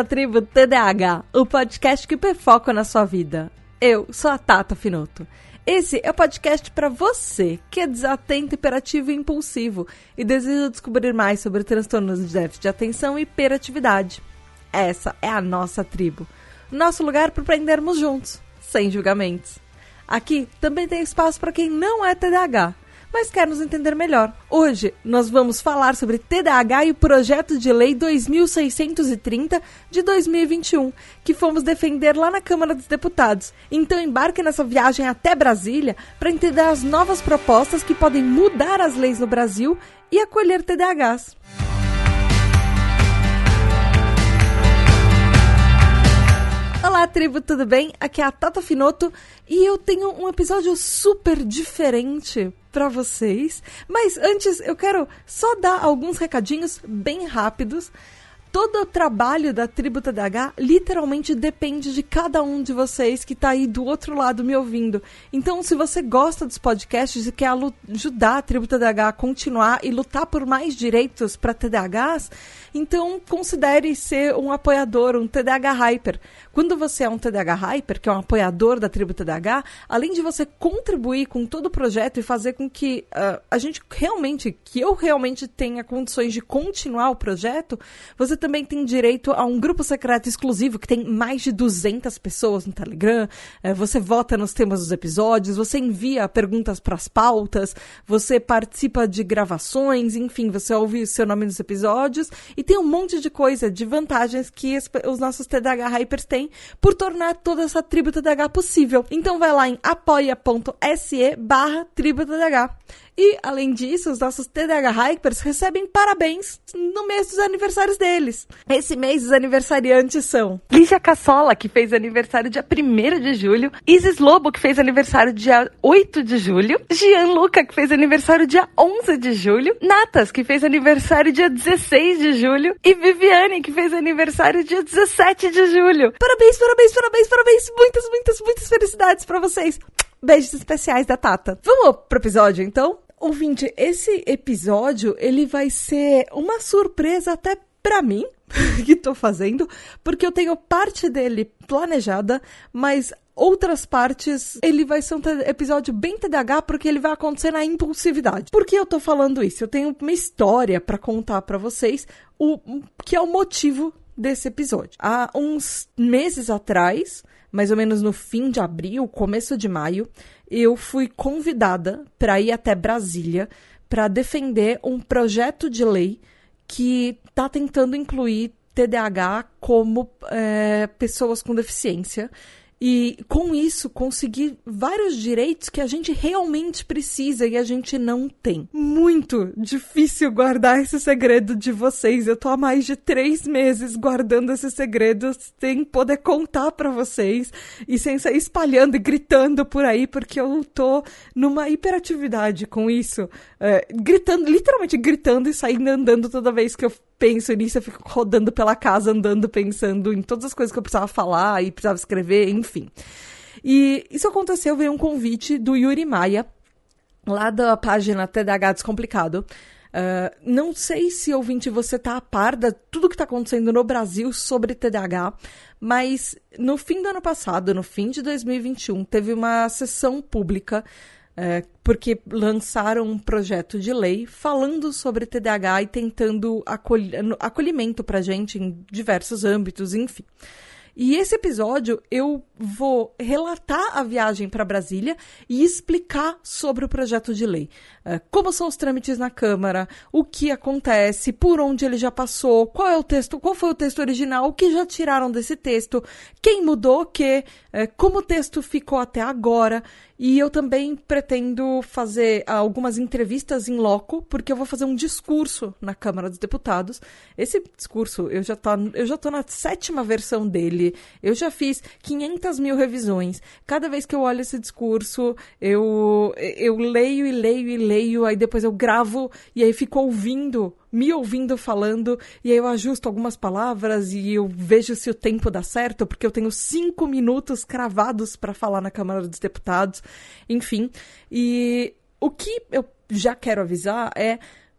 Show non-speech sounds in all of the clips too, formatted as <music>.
À tribo TDAH, o podcast que perfoca na sua vida. Eu sou a Tata Finoto. Esse é o podcast para você que é desatento, hiperativo e impulsivo e deseja descobrir mais sobre transtornos de déficit de atenção e hiperatividade. Essa é a nossa tribo, nosso lugar para aprendermos juntos, sem julgamentos. Aqui também tem espaço para quem não é TDAH mas quer nos entender melhor. Hoje nós vamos falar sobre TDAH e o projeto de lei 2630 de 2021, que fomos defender lá na Câmara dos Deputados. Então embarque nessa viagem até Brasília para entender as novas propostas que podem mudar as leis no Brasil e acolher TDAHs. Olá, tribo, tudo bem? Aqui é a Tata Finoto e eu tenho um episódio super diferente para vocês. Mas antes, eu quero só dar alguns recadinhos bem rápidos. Todo o trabalho da Tribo TDH literalmente depende de cada um de vocês que está aí do outro lado me ouvindo. Então, se você gosta dos podcasts e quer ajudar a Tribo TDH a continuar e lutar por mais direitos para TDAHs, então considere ser um apoiador, um TDAH Hyper. Quando você é um TDAH Hyper, que é um apoiador da Tribo TDAH, além de você contribuir com todo o projeto e fazer com que uh, a gente realmente, que eu realmente tenha condições de continuar o projeto, você também tem direito a um grupo secreto exclusivo que tem mais de 200 pessoas no Telegram. Uh, você vota nos temas dos episódios, você envia perguntas para as pautas, você participa de gravações, enfim, você ouve o seu nome nos episódios e tem um monte de coisa, de vantagens que os nossos TDAH Hypers têm por tornar toda essa tribo TDAH possível. Então vai lá em apoia.se barra tribo TDAH. E, além disso, os nossos TDAH Hypers recebem parabéns no mês dos aniversários deles. Esse mês, os aniversariantes são Lígia Cassola, que fez aniversário dia 1 de julho, Isis Lobo, que fez aniversário dia 8 de julho, Gian Luca, que fez aniversário dia 11 de julho, Natas, que fez aniversário dia 16 de julho, e Viviane, que fez aniversário dia 17 de julho. Parabéns, parabéns, parabéns, parabéns! Muitas, muitas, muitas felicidades para vocês! Beijos especiais da Tata. Vamos pro episódio, então? Ouvinte, esse episódio, ele vai ser uma surpresa até para mim, <laughs> que tô fazendo, porque eu tenho parte dele planejada, mas outras partes ele vai ser um episódio bem TDAH porque ele vai acontecer na impulsividade. Por que eu tô falando isso? Eu tenho uma história para contar para vocês, o que é o motivo desse episódio. Há uns meses atrás, mais ou menos no fim de abril, começo de maio, eu fui convidada para ir até Brasília para defender um projeto de lei que está tentando incluir TDAH como é, pessoas com deficiência e com isso conseguir vários direitos que a gente realmente precisa e a gente não tem. Muito difícil guardar esse segredo de vocês. Eu tô há mais de três meses guardando esse segredo sem poder contar para vocês e sem sair espalhando e gritando por aí, porque eu tô numa hiperatividade com isso. É, gritando, literalmente gritando e saindo andando toda vez que eu penso nisso, eu fico rodando pela casa, andando, pensando em todas as coisas que eu precisava falar e precisava escrever, enfim. E isso aconteceu, veio um convite do Yuri Maia, lá da página TDH Descomplicado. Uh, não sei se, ouvinte, você tá a par de tudo que está acontecendo no Brasil sobre TDAH, mas no fim do ano passado, no fim de 2021, teve uma sessão pública é, porque lançaram um projeto de lei falando sobre TDAH e tentando acolh acolhimento para gente em diversos âmbitos, enfim. E esse episódio eu vou relatar a viagem para Brasília e explicar sobre o projeto de lei. Uh, como são os trâmites na Câmara, o que acontece, por onde ele já passou, qual é o texto, qual foi o texto original, o que já tiraram desse texto, quem mudou o que, uh, como o texto ficou até agora. E eu também pretendo fazer algumas entrevistas em loco, porque eu vou fazer um discurso na Câmara dos Deputados. Esse discurso, eu já, tá, eu já tô na sétima versão dele, eu já fiz 500 mil revisões. Cada vez que eu olho esse discurso, eu, eu leio e leio e leio, aí depois eu gravo e aí fico ouvindo me ouvindo falando, e aí eu ajusto algumas palavras e eu vejo se o tempo dá certo, porque eu tenho cinco minutos cravados para falar na Câmara dos Deputados, enfim. E o que eu já quero avisar é: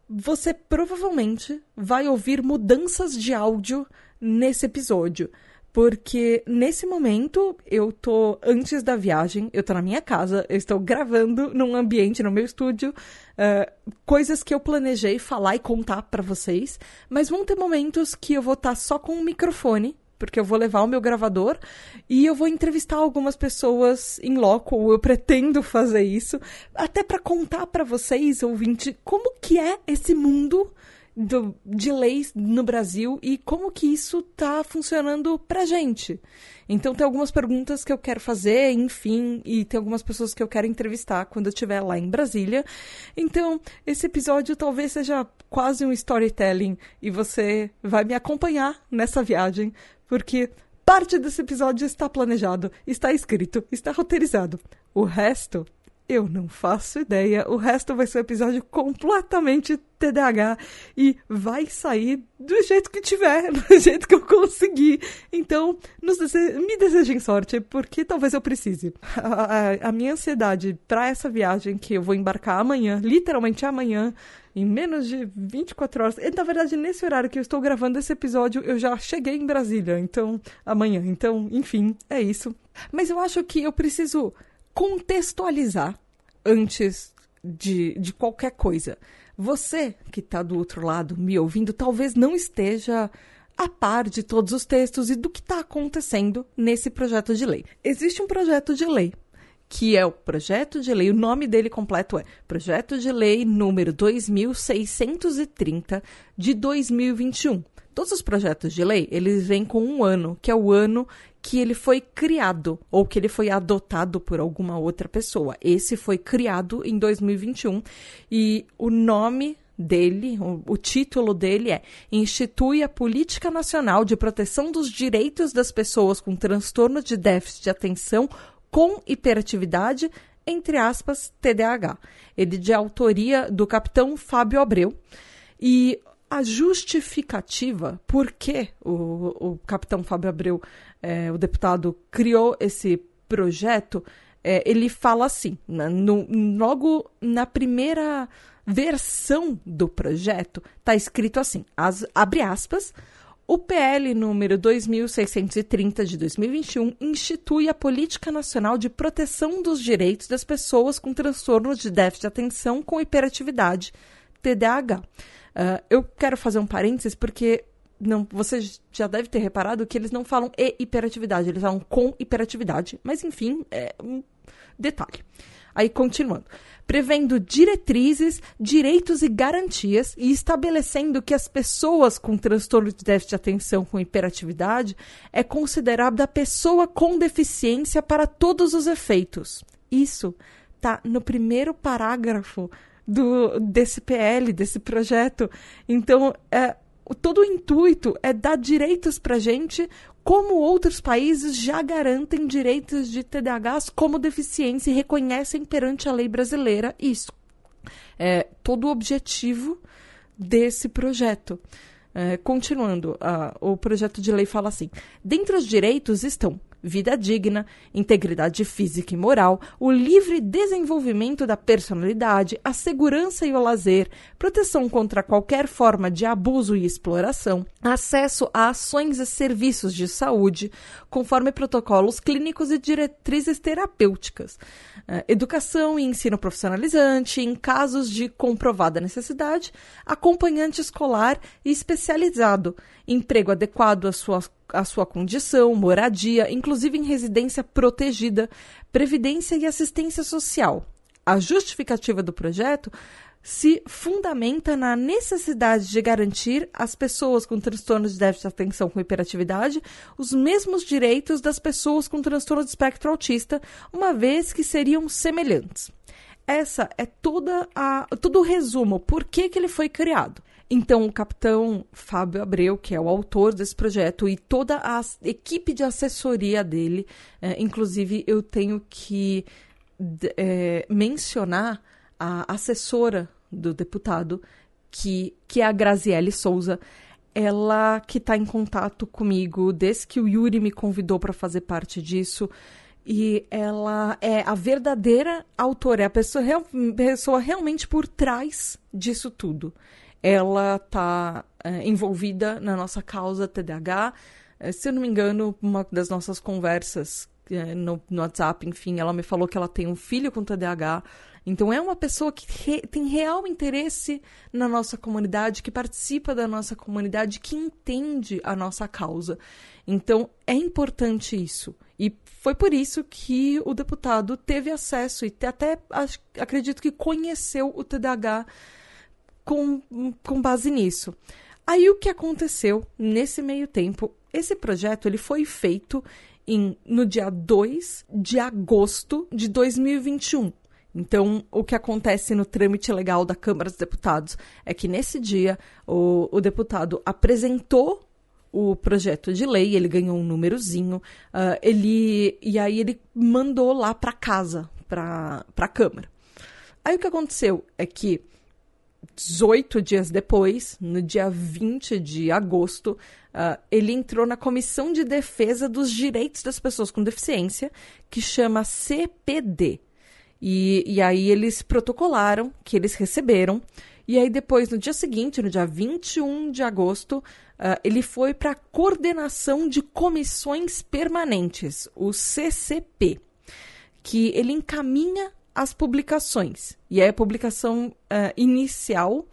você provavelmente vai ouvir mudanças de áudio nesse episódio. Porque nesse momento eu tô antes da viagem, eu tô na minha casa, eu estou gravando num ambiente, no meu estúdio, uh, coisas que eu planejei falar e contar para vocês. Mas vão ter momentos que eu vou estar tá só com o microfone porque eu vou levar o meu gravador e eu vou entrevistar algumas pessoas em loco, ou eu pretendo fazer isso, até para contar para vocês, ouvinte, como que é esse mundo do, de leis no Brasil e como que isso tá funcionando pra gente. Então tem algumas perguntas que eu quero fazer, enfim, e tem algumas pessoas que eu quero entrevistar quando eu estiver lá em Brasília. Então, esse episódio talvez seja quase um storytelling e você vai me acompanhar nessa viagem, porque parte desse episódio está planejado, está escrito, está roteirizado. O resto eu não faço ideia. O resto vai ser um episódio completamente TDAH e vai sair do jeito que tiver, <laughs> do jeito que eu conseguir. Então, dese... me desejem sorte, porque talvez eu precise. A, a, a minha ansiedade para essa viagem que eu vou embarcar amanhã, literalmente amanhã, em menos de 24 horas. E, na verdade, nesse horário que eu estou gravando esse episódio, eu já cheguei em Brasília, então, amanhã. Então, enfim, é isso. Mas eu acho que eu preciso contextualizar antes de, de qualquer coisa. Você que está do outro lado me ouvindo, talvez não esteja a par de todos os textos e do que está acontecendo nesse projeto de lei. Existe um projeto de lei que é o projeto de lei, o nome dele completo é Projeto de Lei número 2630 de 2021. Todos os projetos de lei, eles vêm com um ano, que é o ano que ele foi criado ou que ele foi adotado por alguma outra pessoa. Esse foi criado em 2021 e o nome dele, o, o, título dele é Institui a Política Nacional de Proteção dos Direitos das Pessoas com Transtorno de Déficit de Atenção com Hiperatividade, entre aspas, TDAH. Ele de autoria do capitão Fábio Abreu. E a justificativa por que o, o capitão Fábio Abreu, é, o deputado, criou esse projeto, é, ele fala assim, né, no, logo na primeira versão do projeto, está escrito assim, as, abre aspas, o PL número 2630 de 2021 institui a Política Nacional de Proteção dos Direitos das Pessoas com Transtornos de Déficit de Atenção com Hiperatividade, TDAH. Uh, eu quero fazer um parênteses porque não, você já deve ter reparado que eles não falam e hiperatividade, eles falam com hiperatividade. Mas, enfim, é um detalhe. Aí, continuando. Prevendo diretrizes, direitos e garantias e estabelecendo que as pessoas com transtorno de déficit de atenção com hiperatividade é considerada pessoa com deficiência para todos os efeitos. Isso está no primeiro parágrafo do, desse PL, desse projeto. Então, é, todo o intuito é dar direitos para gente, como outros países já garantem direitos de TDAHs como deficiência e reconhecem perante a lei brasileira isso. É todo o objetivo desse projeto. É, continuando, o projeto de lei fala assim: dentre os direitos estão vida digna, integridade física e moral, o livre desenvolvimento da personalidade, a segurança e o lazer, proteção contra qualquer forma de abuso e exploração, acesso a ações e serviços de saúde, conforme protocolos clínicos e diretrizes terapêuticas, eh, educação e ensino profissionalizante, em casos de comprovada necessidade, acompanhante escolar e especializado, emprego adequado à sua a sua condição, moradia, inclusive em residência protegida, previdência e assistência social. A justificativa do projeto se fundamenta na necessidade de garantir às pessoas com transtornos de déficit de atenção com hiperatividade os mesmos direitos das pessoas com transtorno de espectro autista, uma vez que seriam semelhantes. Essa é toda a, todo o resumo, por que, que ele foi criado. Então, o capitão Fábio Abreu, que é o autor desse projeto, e toda a equipe de assessoria dele, é, inclusive eu tenho que é, mencionar a assessora do deputado, que, que é a Graziele Souza, ela que está em contato comigo desde que o Yuri me convidou para fazer parte disso. E ela é a verdadeira autora, é a pessoa, real, pessoa realmente por trás disso tudo ela está é, envolvida na nossa causa TDAH. É, se eu não me engano, uma das nossas conversas é, no, no, WhatsApp, enfim, ela me falou que ela tem um filho com TDAH. Então é uma pessoa que re, tem real interesse na nossa comunidade, que participa da nossa comunidade, que entende a nossa causa. Então é importante isso. E foi por isso que o deputado teve acesso e até acredito que conheceu o TDAH com, com base nisso. Aí o que aconteceu nesse meio tempo? Esse projeto ele foi feito em, no dia 2 de agosto de 2021. Então, o que acontece no trâmite legal da Câmara dos Deputados é que nesse dia o, o deputado apresentou o projeto de lei, ele ganhou um númerozinho, uh, ele e aí ele mandou lá para casa, para a Câmara. Aí o que aconteceu é que 18 dias depois, no dia 20 de agosto, uh, ele entrou na Comissão de Defesa dos Direitos das Pessoas com Deficiência, que chama CPD. E, e aí eles protocolaram que eles receberam. E aí depois, no dia seguinte, no dia 21 de agosto, uh, ele foi para a Coordenação de Comissões Permanentes, o CCP, que ele encaminha as publicações. E aí a publicação uh, inicial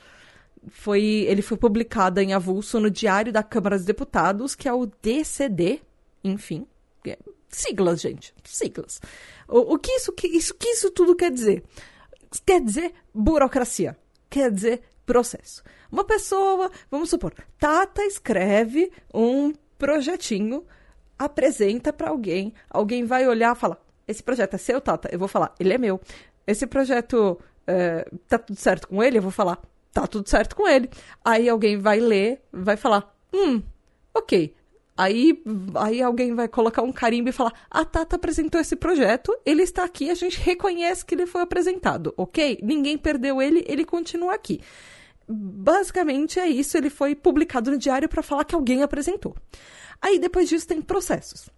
foi ele foi publicada em avulso no Diário da Câmara dos Deputados, que é o DCD, enfim, siglas, gente, siglas. O, o que isso que isso que isso tudo quer dizer? Quer dizer burocracia, quer dizer processo. Uma pessoa, vamos supor, Tata escreve um projetinho, apresenta para alguém, alguém vai olhar e fala: esse projeto é seu, Tata? Eu vou falar, ele é meu. Esse projeto é, tá tudo certo com ele? Eu vou falar, tá tudo certo com ele. Aí alguém vai ler, vai falar, hum, ok. Aí, aí alguém vai colocar um carimbo e falar: a Tata apresentou esse projeto, ele está aqui, a gente reconhece que ele foi apresentado, ok? Ninguém perdeu ele, ele continua aqui. Basicamente é isso, ele foi publicado no diário para falar que alguém apresentou. Aí depois disso tem processos.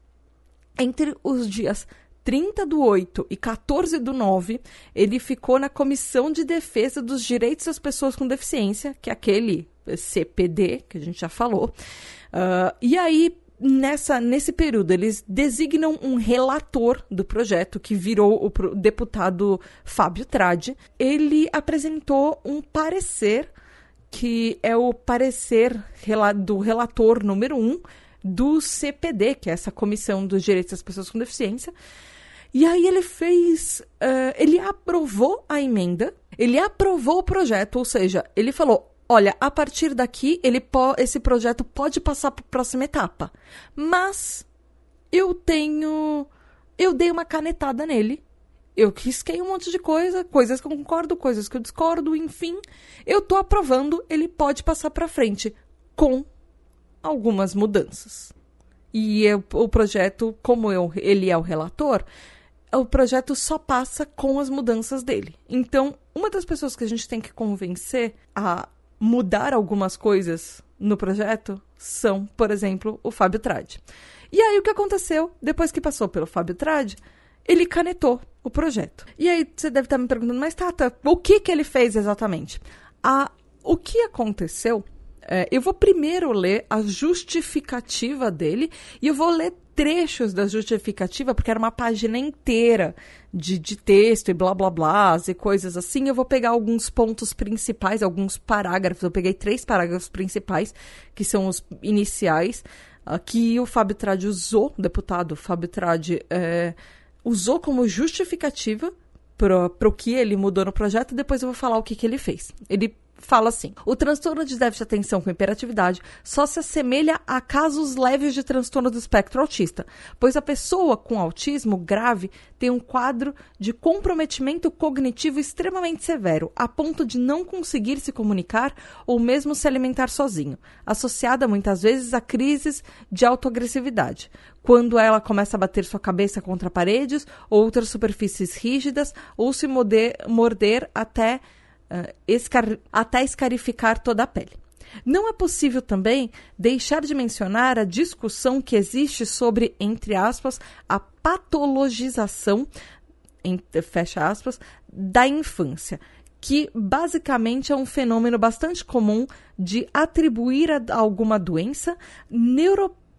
Entre os dias 30 do 8 e 14 do 9, ele ficou na Comissão de Defesa dos Direitos das Pessoas com Deficiência, que é aquele CPD que a gente já falou. Uh, e aí, nessa, nesse período, eles designam um relator do projeto, que virou o deputado Fábio Tradi. Ele apresentou um parecer, que é o parecer do relator número 1 um, do CPD, que é essa Comissão dos Direitos das Pessoas com Deficiência. E aí ele fez. Uh, ele aprovou a emenda, ele aprovou o projeto, ou seja, ele falou: olha, a partir daqui ele esse projeto pode passar para a próxima etapa. Mas eu tenho. Eu dei uma canetada nele. Eu risquei um monte de coisa, coisas que eu concordo, coisas que eu discordo, enfim. Eu tô aprovando, ele pode passar para frente com algumas mudanças. E eu, o projeto, como eu, ele é o relator, o projeto só passa com as mudanças dele. Então, uma das pessoas que a gente tem que convencer a mudar algumas coisas no projeto são, por exemplo, o Fábio Trade. E aí o que aconteceu depois que passou pelo Fábio Trade? Ele canetou o projeto. E aí você deve estar me perguntando, mas Tata, o que que ele fez exatamente? A, o que aconteceu é, eu vou primeiro ler a justificativa dele e eu vou ler trechos da justificativa, porque era uma página inteira de, de texto e blá blá blá e coisas assim. Eu vou pegar alguns pontos principais, alguns parágrafos. Eu peguei três parágrafos principais, que são os iniciais, uh, que o Fábio Tradi usou, o deputado Fábio Tradi, é, usou como justificativa para o que ele mudou no projeto. Depois eu vou falar o que, que ele fez. Ele fala assim: o transtorno de déficit de atenção com hiperatividade só se assemelha a casos leves de transtorno do espectro autista, pois a pessoa com autismo grave tem um quadro de comprometimento cognitivo extremamente severo, a ponto de não conseguir se comunicar ou mesmo se alimentar sozinho, associada muitas vezes a crises de autoagressividade. Quando ela começa a bater sua cabeça contra paredes ou outras superfícies rígidas, ou se morder até uh, escar até escarificar toda a pele. Não é possível também deixar de mencionar a discussão que existe sobre, entre aspas, a patologização, fecha aspas, da infância, que basicamente é um fenômeno bastante comum de atribuir a alguma doença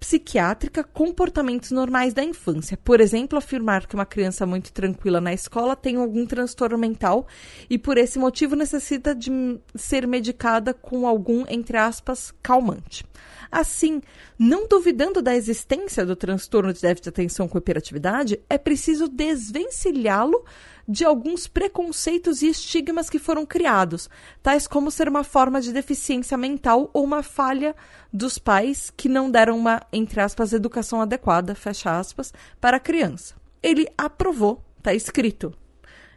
neuropsiquiátrica comportamentos normais da infância. Por exemplo, afirmar que uma criança muito tranquila na escola tem algum transtorno mental e por esse motivo necessita de ser medicada com algum, entre aspas, calmante. Assim, não duvidando da existência do transtorno de déficit de atenção com hiperatividade, é preciso desvencilhá-lo de alguns preconceitos e estigmas que foram criados, tais como ser uma forma de deficiência mental ou uma falha dos pais que não deram uma, entre aspas, educação adequada, fecha aspas, para a criança. Ele aprovou, está escrito,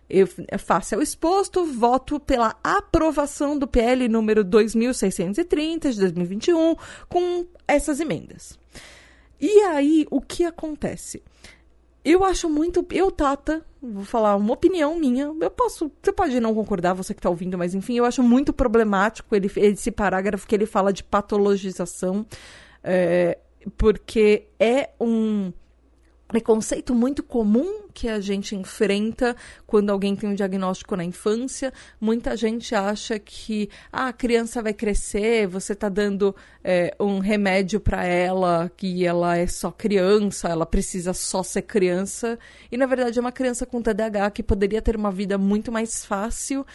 eu faço o exposto, voto pela aprovação do PL número 2630 de 2021 com essas emendas. E aí, o que acontece? Eu acho muito. Eu, Tata, vou falar uma opinião minha. Eu posso. Você pode não concordar, você que está ouvindo, mas enfim, eu acho muito problemático ele, esse parágrafo que ele fala de patologização, é, porque é um preconceito muito comum que a gente enfrenta quando alguém tem um diagnóstico na infância. Muita gente acha que ah, a criança vai crescer, você está dando é, um remédio para ela, que ela é só criança, ela precisa só ser criança. E na verdade é uma criança com TDAH que poderia ter uma vida muito mais fácil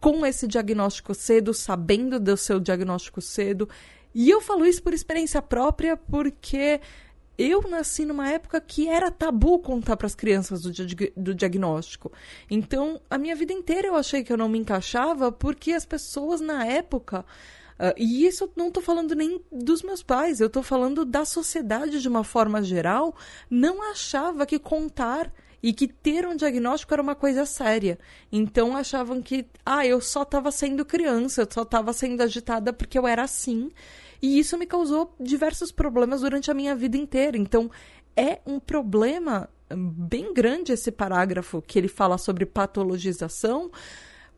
com esse diagnóstico cedo, sabendo do seu diagnóstico cedo. E eu falo isso por experiência própria, porque eu nasci numa época que era tabu contar para as crianças do, do, diagnóstico. Então, a minha vida inteira eu achei que eu não me encaixava porque as pessoas na época. Uh, e isso eu não estou falando nem dos meus pais, eu estou falando da sociedade de uma forma geral, não achava que contar e que ter um diagnóstico era uma coisa séria. Então achavam que, ah, eu só estava sendo criança, eu só estava sendo agitada porque eu era assim e isso me causou diversos problemas durante a minha vida inteira. Então, é um problema bem grande esse parágrafo que ele fala sobre patologização,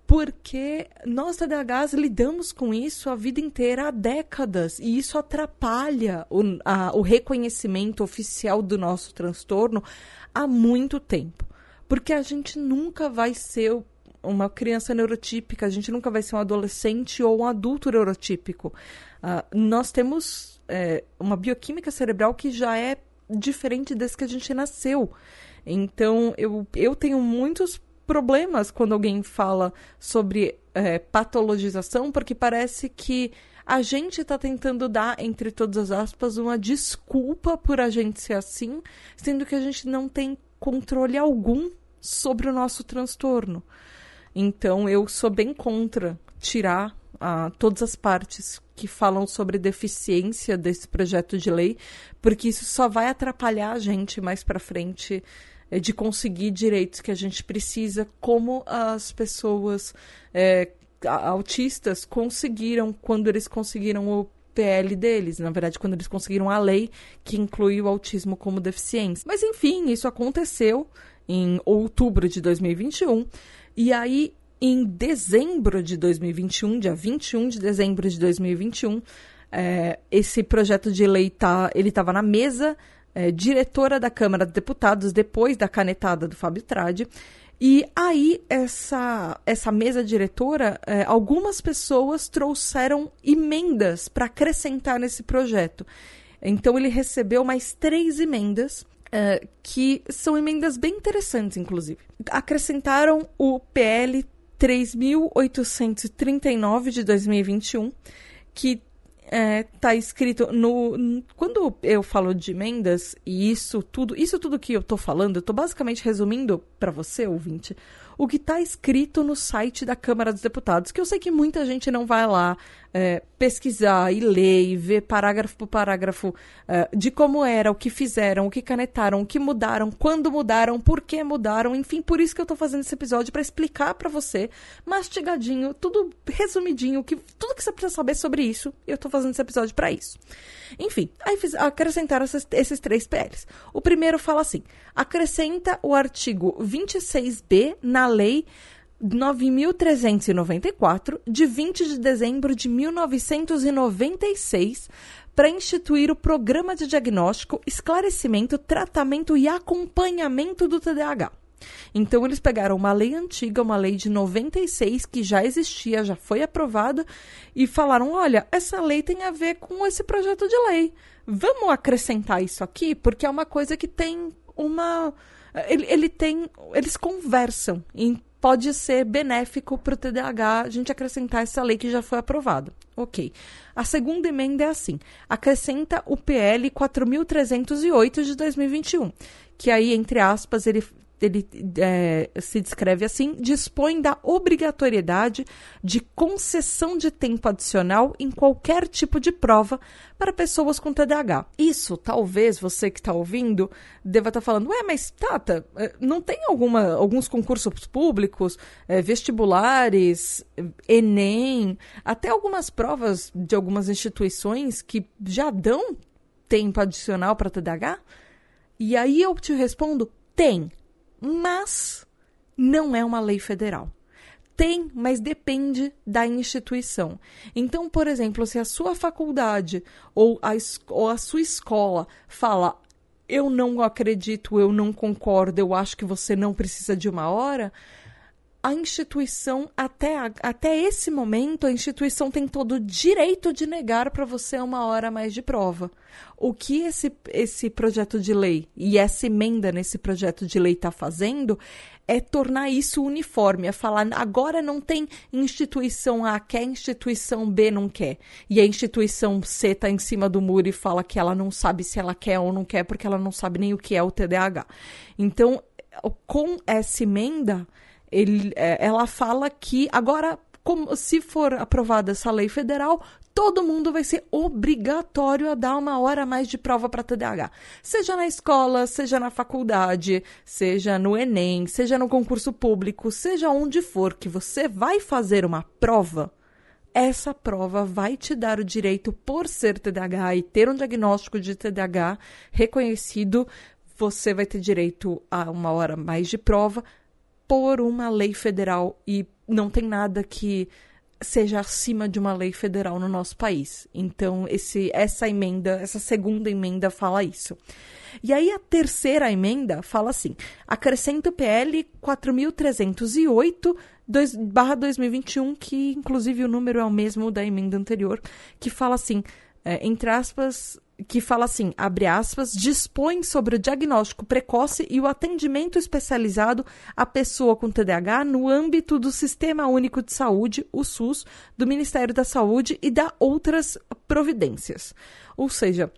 porque nós TDAHs lidamos com isso a vida inteira há décadas e isso atrapalha o, a, o reconhecimento oficial do nosso transtorno há muito tempo. Porque a gente nunca vai ser uma criança neurotípica, a gente nunca vai ser um adolescente ou um adulto neurotípico. Uh, nós temos é, uma bioquímica cerebral que já é diferente desde que a gente nasceu. Então, eu, eu tenho muitos problemas quando alguém fala sobre é, patologização, porque parece que a gente está tentando dar, entre todas as aspas, uma desculpa por a gente ser assim, sendo que a gente não tem controle algum sobre o nosso transtorno. Então, eu sou bem contra tirar uh, todas as partes que falam sobre deficiência desse projeto de lei, porque isso só vai atrapalhar a gente mais para frente é, de conseguir direitos que a gente precisa, como as pessoas é, autistas conseguiram quando eles conseguiram o PL deles, na verdade, quando eles conseguiram a lei que inclui o autismo como deficiência. Mas enfim, isso aconteceu em outubro de 2021. E aí em dezembro de 2021, dia 21 de dezembro de 2021, é, esse projeto de lei tá, ele estava na mesa é, diretora da Câmara dos Deputados depois da canetada do Fábio Trade. E aí, essa, essa mesa diretora, é, algumas pessoas trouxeram emendas para acrescentar nesse projeto. Então, ele recebeu mais três emendas, é, que são emendas bem interessantes, inclusive. Acrescentaram o PL 3.839 de 2021, que está é, tá escrito no. Quando eu falo de emendas, e isso tudo, isso tudo que eu estou falando, eu estou basicamente resumindo para você, ouvinte, o que está escrito no site da Câmara dos Deputados, que eu sei que muita gente não vai lá é, pesquisar e ler e ver parágrafo por parágrafo é, de como era, o que fizeram, o que canetaram, o que mudaram, quando mudaram, por que mudaram, enfim, por isso que eu estou fazendo esse episódio para explicar para você, mastigadinho, tudo resumidinho, que tudo que você precisa saber sobre isso, eu estou fazendo esse episódio para isso. Enfim, aí fiz, acrescentaram esses, esses três PLs. O primeiro fala assim: acrescenta o artigo 26b na lei 9.394, de 20 de dezembro de 1996, para instituir o Programa de Diagnóstico, Esclarecimento, Tratamento e Acompanhamento do TDAH. Então eles pegaram uma lei antiga, uma lei de 96 que já existia, já foi aprovada e falaram: "Olha, essa lei tem a ver com esse projeto de lei. Vamos acrescentar isso aqui porque é uma coisa que tem uma ele, ele tem eles conversam e pode ser benéfico para o TDAH a gente acrescentar essa lei que já foi aprovada. Ok. A segunda emenda é assim: acrescenta o PL 4.308 de 2021, que aí, entre aspas, ele ele é, se descreve assim, dispõe da obrigatoriedade de concessão de tempo adicional em qualquer tipo de prova para pessoas com TDAH. Isso, talvez você que está ouvindo deva estar tá falando, ué, mas Tata, é, não tem alguma, alguns concursos públicos, é, vestibulares, Enem, até algumas provas de algumas instituições que já dão tempo adicional para TDAH? E aí eu te respondo, tem mas não é uma lei federal. Tem, mas depende da instituição. Então, por exemplo, se a sua faculdade ou a, ou a sua escola fala eu não acredito, eu não concordo, eu acho que você não precisa de uma hora, a instituição, até, até esse momento, a instituição tem todo o direito de negar para você uma hora a mais de prova. O que esse, esse projeto de lei e essa emenda nesse projeto de lei está fazendo é tornar isso uniforme, é falar agora não tem instituição A quer, instituição B não quer. E a instituição C está em cima do muro e fala que ela não sabe se ela quer ou não quer, porque ela não sabe nem o que é o TDAH. Então, com essa emenda ele, é, ela fala que agora, como, se for aprovada essa lei federal, todo mundo vai ser obrigatório a dar uma hora a mais de prova para TDAH. Seja na escola, seja na faculdade, seja no Enem, seja no concurso público, seja onde for que você vai fazer uma prova, essa prova vai te dar o direito, por ser TDAH e ter um diagnóstico de TDAH reconhecido, você vai ter direito a uma hora mais de prova por uma lei federal e não tem nada que seja acima de uma lei federal no nosso país. Então, esse, essa emenda, essa segunda emenda fala isso. E aí a terceira emenda fala assim: acrescenta o PL 4308 barra 2021, que inclusive o número é o mesmo da emenda anterior, que fala assim, é, entre aspas, que fala assim, abre aspas, dispõe sobre o diagnóstico precoce e o atendimento especializado à pessoa com TDAH no âmbito do Sistema Único de Saúde, o SUS, do Ministério da Saúde e da outras providências. Ou seja,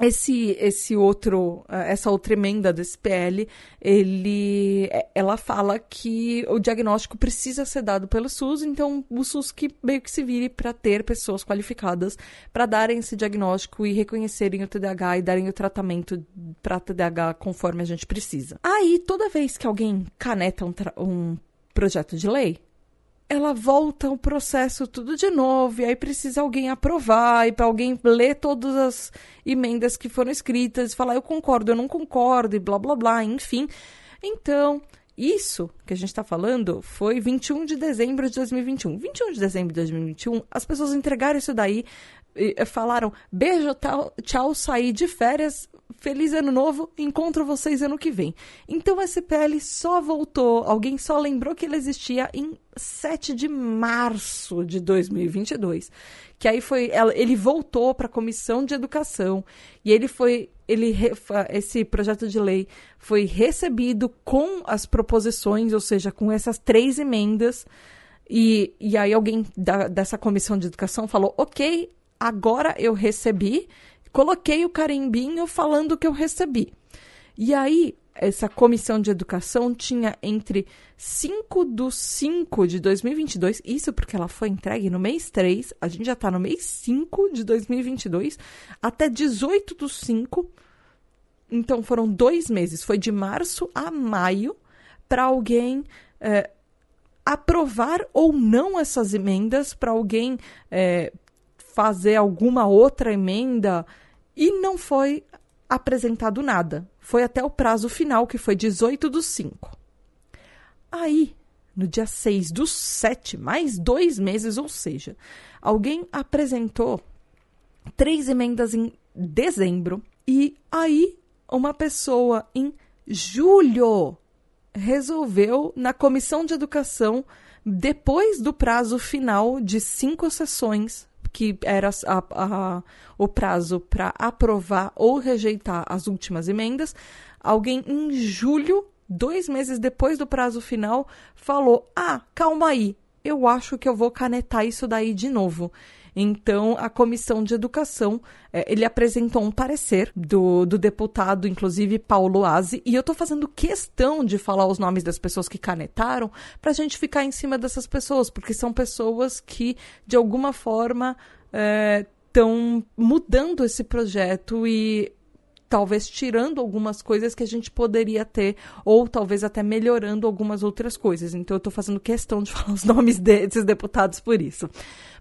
esse esse outro eh, essa outra emenda desse PL ele eh, ela fala que o diagnóstico precisa ser dado pelo SUS então o SUS que meio que se vire para ter pessoas qualificadas para darem esse diagnóstico e reconhecerem o TDAH e darem o tratamento para TDAH conforme a gente precisa. Aí toda vez que alguém caneta um, um projeto de lei ela volta o processo tudo de novo, e aí precisa alguém aprovar, e para alguém ler todas as emendas que foram escritas, e falar eu concordo, eu não concordo, e blá blá blá, enfim. Então, isso que a gente está falando foi 21 de dezembro de 2021. 21 de dezembro de 2021, as pessoas entregaram isso daí, falaram beijo, tchau, tchau, saí de férias, feliz ano novo, encontro vocês ano que vem. Então esse PL só voltou, alguém só lembrou que ele existia em 7 de março de 2022. Que aí foi, ele voltou para a Comissão de Educação e ele foi, ele esse projeto de lei foi recebido com as proposições, ou seja, com essas três emendas. E, e aí alguém da, dessa comissão de educação falou, ok, agora eu recebi, coloquei o carimbinho falando que eu recebi. E aí, essa comissão de educação tinha entre 5 do 5 de 2022, isso porque ela foi entregue no mês 3, a gente já está no mês 5 de 2022, até 18 do 5. Então foram dois meses, foi de março a maio, para alguém é, aprovar ou não essas emendas, para alguém é, fazer alguma outra emenda e não foi apresentado nada. Foi até o prazo final, que foi 18 do 5. Aí, no dia 6 do 7, mais dois meses, ou seja, alguém apresentou três emendas em dezembro e aí uma pessoa em julho resolveu, na comissão de educação, depois do prazo final de cinco sessões, que era a, a, o prazo para aprovar ou rejeitar as últimas emendas, alguém em julho, dois meses depois do prazo final, falou: Ah, calma aí, eu acho que eu vou canetar isso daí de novo. Então, a comissão de educação, é, ele apresentou um parecer do, do deputado, inclusive Paulo Aze, e eu estou fazendo questão de falar os nomes das pessoas que canetaram para a gente ficar em cima dessas pessoas, porque são pessoas que, de alguma forma, estão é, mudando esse projeto e talvez tirando algumas coisas que a gente poderia ter, ou talvez até melhorando algumas outras coisas. Então eu estou fazendo questão de <laughs> falar os nomes desses deputados por isso.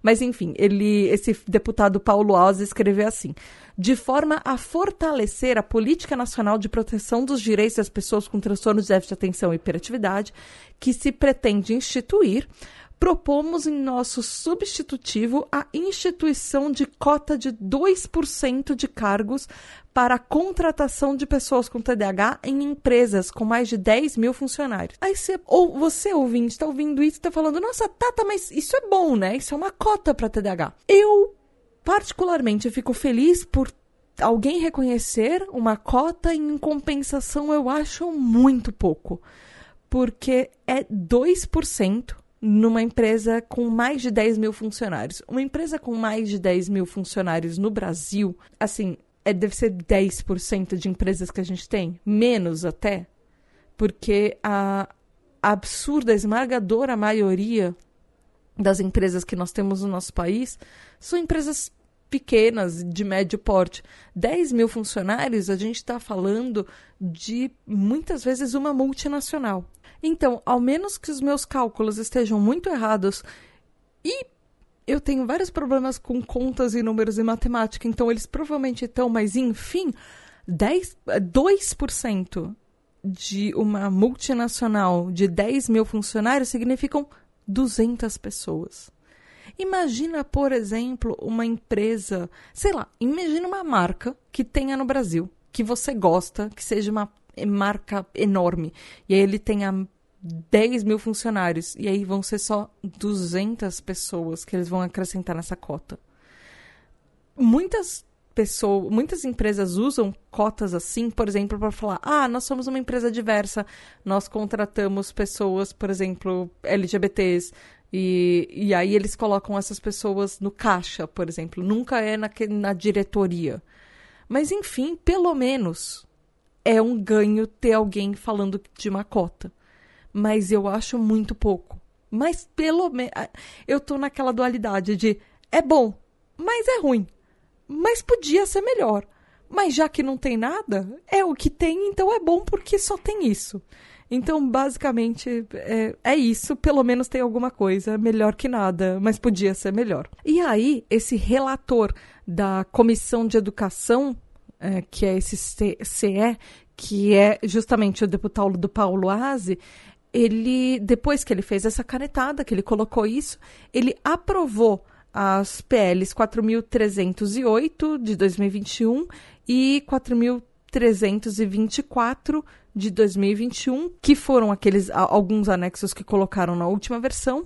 Mas enfim, ele, esse deputado Paulo Alves escreveu assim: de forma a fortalecer a política nacional de proteção dos direitos das pessoas com transtornos de déficit de atenção e hiperatividade, que se pretende instituir, propomos em nosso substitutivo a instituição de cota de 2% de cargos para a contratação de pessoas com TDAH em empresas com mais de 10 mil funcionários. Aí você, ou você está ouvindo isso e está falando, nossa, Tata, mas isso é bom, né? Isso é uma cota para TDAH. Eu, particularmente, fico feliz por alguém reconhecer uma cota em compensação, eu acho muito pouco. Porque é 2% numa empresa com mais de 10 mil funcionários. Uma empresa com mais de 10 mil funcionários no Brasil, assim, é, deve ser 10% de empresas que a gente tem, menos até, porque a absurda, esmagadora maioria das empresas que nós temos no nosso país são empresas pequenas, de médio porte. 10 mil funcionários, a gente está falando de muitas vezes uma multinacional. Então, ao menos que os meus cálculos estejam muito errados e eu tenho vários problemas com contas e números e matemática, então eles provavelmente estão, mas enfim, 10, 2% de uma multinacional de 10 mil funcionários significam 200 pessoas. Imagina, por exemplo, uma empresa, sei lá, imagina uma marca que tenha no Brasil, que você gosta, que seja uma marca enorme, e aí ele tenha 10 mil funcionários. E aí vão ser só 200 pessoas que eles vão acrescentar nessa cota. Muitas pessoas, muitas empresas usam cotas assim, por exemplo, para falar: ah, nós somos uma empresa diversa, nós contratamos pessoas, por exemplo, LGBTs. E, e aí eles colocam essas pessoas no caixa, por exemplo. Nunca é na, na diretoria. Mas, enfim, pelo menos é um ganho ter alguém falando de uma cota mas eu acho muito pouco. Mas pelo menos. Eu tô naquela dualidade de é bom, mas é ruim. Mas podia ser melhor. Mas já que não tem nada, é o que tem, então é bom porque só tem isso. Então, basicamente, é, é, isso. Pelo menos tem alguma coisa. Melhor que nada, mas podia ser melhor. E aí, esse relator da Comissão de Educação, é, que é esse CE, que é justamente o deputado do Paulo Aze, ele, depois que ele fez essa canetada, que ele colocou isso, ele aprovou as PLs 4.308 de 2021 e 4.324 de 2021, que foram aqueles alguns anexos que colocaram na última versão.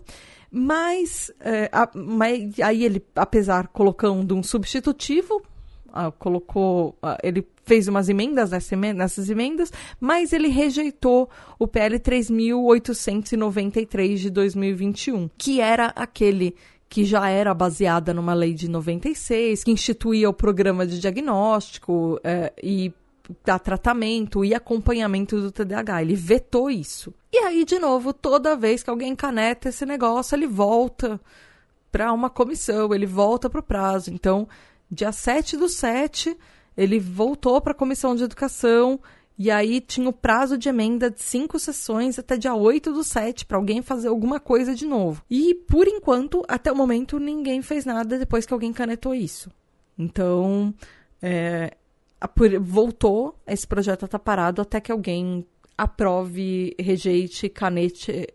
Mas, é, a, mas aí ele, apesar colocando um substitutivo, ah, colocou, ah, ele fez umas emendas nessas emendas, mas ele rejeitou o PL 3.893 de 2021, que era aquele que já era baseada numa lei de 96, que instituía o programa de diagnóstico é, e da tratamento e acompanhamento do TDAH. Ele vetou isso. E aí, de novo, toda vez que alguém caneta esse negócio, ele volta para uma comissão, ele volta para o prazo. Então, dia 7 do 7, ele voltou para a comissão de educação e aí tinha o prazo de emenda de cinco sessões até dia 8 do 7 para alguém fazer alguma coisa de novo. E por enquanto, até o momento, ninguém fez nada depois que alguém canetou isso. Então, é, voltou, esse projeto está parado até que alguém aprove, rejeite, canete,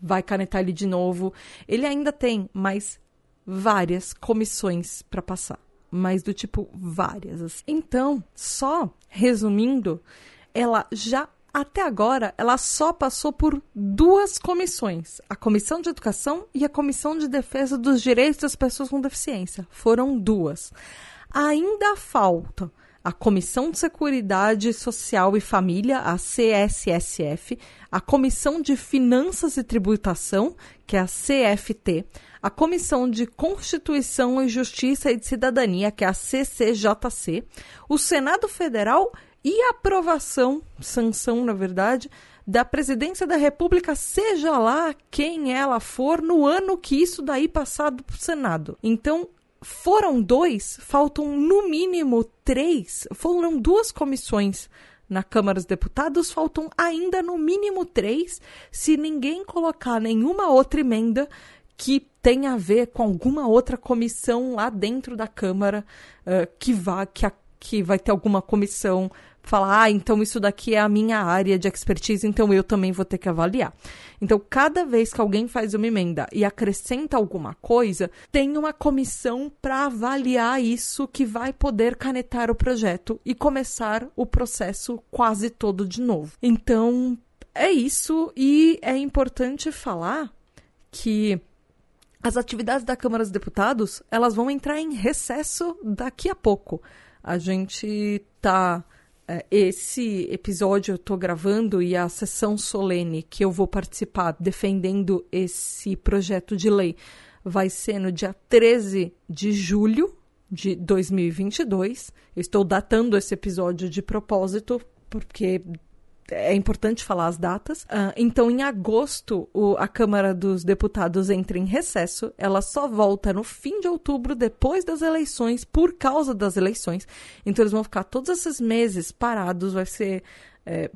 vai canetar ele de novo. Ele ainda tem mais várias comissões para passar mas do tipo várias. Assim. Então, só resumindo, ela já até agora, ela só passou por duas comissões: a Comissão de Educação e a Comissão de Defesa dos Direitos das Pessoas com Deficiência. Foram duas. Ainda falta a Comissão de Seguridade Social e Família, a CSSF, a Comissão de Finanças e Tributação, que é a CFT, a Comissão de Constituição e Justiça e de Cidadania, que é a CCJC, o Senado Federal e aprovação, sanção, na verdade, da presidência da República, seja lá quem ela for, no ano que isso daí passado para o Senado. Então, foram dois, faltam no mínimo três, foram duas comissões na Câmara dos Deputados, faltam ainda no mínimo três, se ninguém colocar nenhuma outra emenda que tenha a ver com alguma outra comissão lá dentro da Câmara uh, que vá que, a, que vai ter alguma comissão falar, ah, então isso daqui é a minha área de expertise, então eu também vou ter que avaliar. Então, cada vez que alguém faz uma emenda e acrescenta alguma coisa, tem uma comissão para avaliar isso que vai poder canetar o projeto e começar o processo quase todo de novo. Então, é isso e é importante falar que as atividades da Câmara dos Deputados, elas vão entrar em recesso daqui a pouco. A gente tá esse episódio eu estou gravando e a sessão solene que eu vou participar defendendo esse projeto de lei vai ser no dia 13 de julho de 2022. Eu estou datando esse episódio de propósito, porque é importante falar as datas. Uh, então, em agosto, o, a Câmara dos Deputados entra em recesso. Ela só volta no fim de outubro, depois das eleições, por causa das eleições. Então, eles vão ficar todos esses meses parados. Vai ser. É,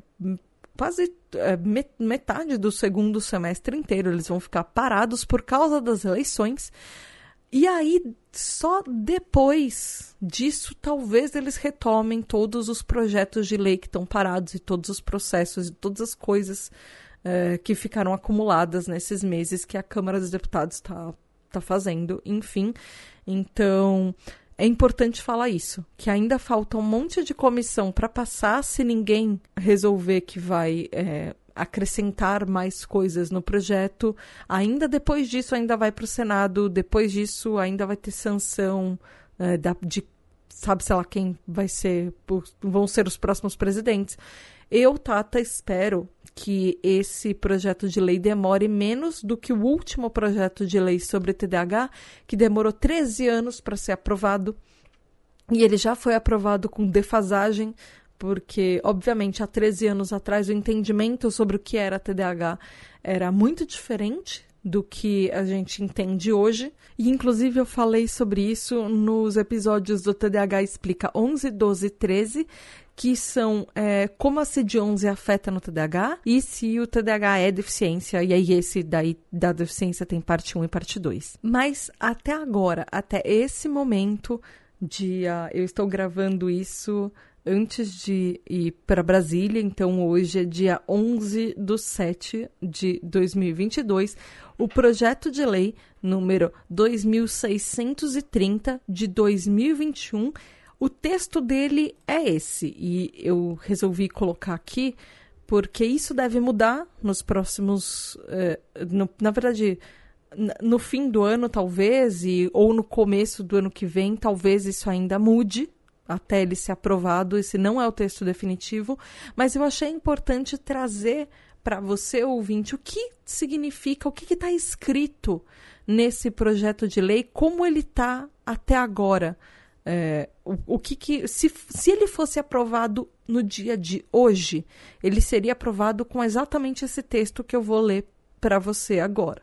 quase é, metade do segundo semestre inteiro eles vão ficar parados por causa das eleições. E aí, só depois disso, talvez eles retomem todos os projetos de lei que estão parados e todos os processos e todas as coisas é, que ficaram acumuladas nesses meses que a Câmara dos Deputados está tá fazendo. Enfim, então é importante falar isso, que ainda falta um monte de comissão para passar se ninguém resolver que vai é, acrescentar mais coisas no projeto. Ainda depois disso, ainda vai para o Senado. Depois disso, ainda vai ter sanção é, da, de sabe sei lá quem vai ser, vão ser os próximos presidentes. Eu, Tata, espero que esse projeto de lei demore menos do que o último projeto de lei sobre TDAH, que demorou 13 anos para ser aprovado. E ele já foi aprovado com defasagem porque, obviamente, há 13 anos atrás o entendimento sobre o que era TDAH era muito diferente do que a gente entende hoje. E, inclusive, eu falei sobre isso nos episódios do TDAH Explica 11, 12 e 13, que são é, como a CID-11 afeta no TDAH e se o TDAH é deficiência, e aí esse daí da deficiência tem parte 1 e parte 2. Mas até agora, até esse momento, dia, eu estou gravando isso antes de ir para Brasília, então hoje é dia 11 de 7 de 2022, o projeto de lei número 2630 de 2021, o texto dele é esse, e eu resolvi colocar aqui porque isso deve mudar nos próximos. Eh, no, na verdade, no fim do ano, talvez, e, ou no começo do ano que vem, talvez isso ainda mude até ele ser aprovado. Esse não é o texto definitivo, mas eu achei importante trazer para você, ouvinte, o que significa, o que está escrito nesse projeto de lei, como ele está até agora. É, o, o que, que se, se ele fosse aprovado no dia de hoje, ele seria aprovado com exatamente esse texto que eu vou ler para você agora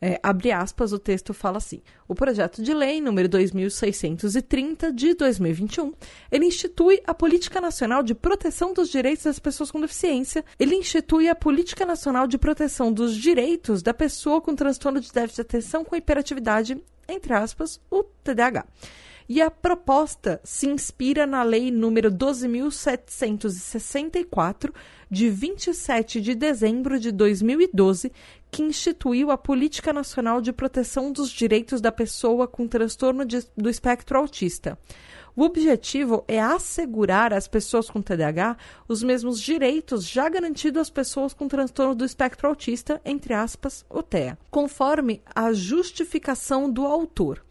é, abre aspas, o texto fala assim: o projeto de lei número 2630 de 2021, ele institui a Política Nacional de Proteção dos Direitos das Pessoas com Deficiência. Ele institui a Política Nacional de Proteção dos Direitos da Pessoa com Transtorno de Déficit de Atenção com Hiperatividade, entre aspas, o TDAH. E a proposta se inspira na Lei número 12.764, de 27 de dezembro de 2012, que instituiu a Política Nacional de Proteção dos Direitos da Pessoa com Transtorno de, do Espectro Autista. O objetivo é assegurar às pessoas com TDAH os mesmos direitos já garantidos às pessoas com transtorno do espectro autista, entre aspas, o TEA, conforme a justificação do autor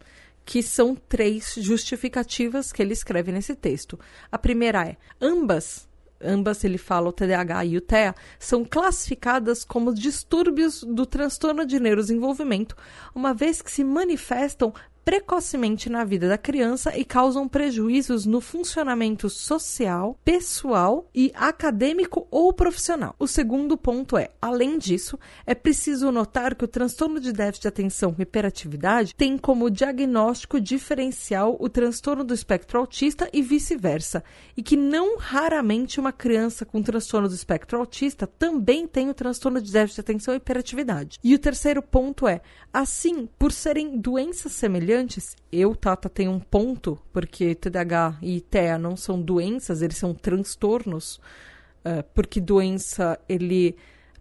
que são três justificativas que ele escreve nesse texto. A primeira é: ambas ambas ele fala o TDAH e o TEA, são classificadas como distúrbios do transtorno de neurodesenvolvimento, uma vez que se manifestam precocemente na vida da criança e causam prejuízos no funcionamento social, pessoal e acadêmico ou profissional. O segundo ponto é, além disso, é preciso notar que o transtorno de déficit de atenção com hiperatividade tem como diagnóstico diferencial o transtorno do espectro autista e vice-versa, e que não raramente uma criança com transtorno do espectro autista também tem o transtorno de déficit de atenção e hiperatividade. E o terceiro ponto é, assim, por serem doenças semelhantes, Eu, Tata, tenho um ponto, porque TDAH e TEA não são doenças, eles são transtornos. Uh, porque doença, ele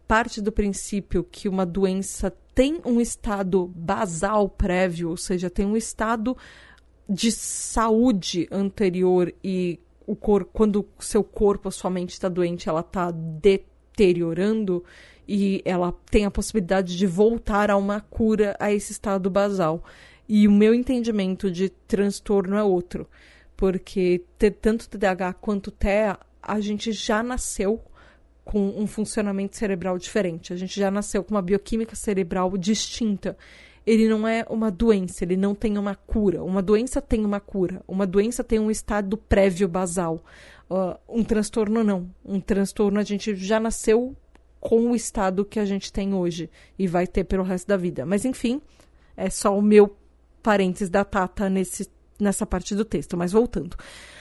parte do princípio que uma doença tem um estado basal prévio, ou seja, tem um estado de saúde anterior e o cor quando seu corpo, a sua mente está doente, ela está deteriorando e ela tem a possibilidade de voltar a uma cura a esse estado basal. E o meu entendimento de transtorno é outro. Porque ter tanto TDAH quanto TEA, a gente já nasceu com um funcionamento cerebral diferente. A gente já nasceu com uma bioquímica cerebral distinta. Ele não é uma doença, ele não tem uma cura. Uma doença tem uma cura. Uma doença tem um estado prévio basal. Uh, um transtorno não. Um transtorno a gente já nasceu com o estado que a gente tem hoje e vai ter pelo resto da vida. Mas enfim, é só o meu parênteses da Tata nesse, nessa parte do texto, mas voltando.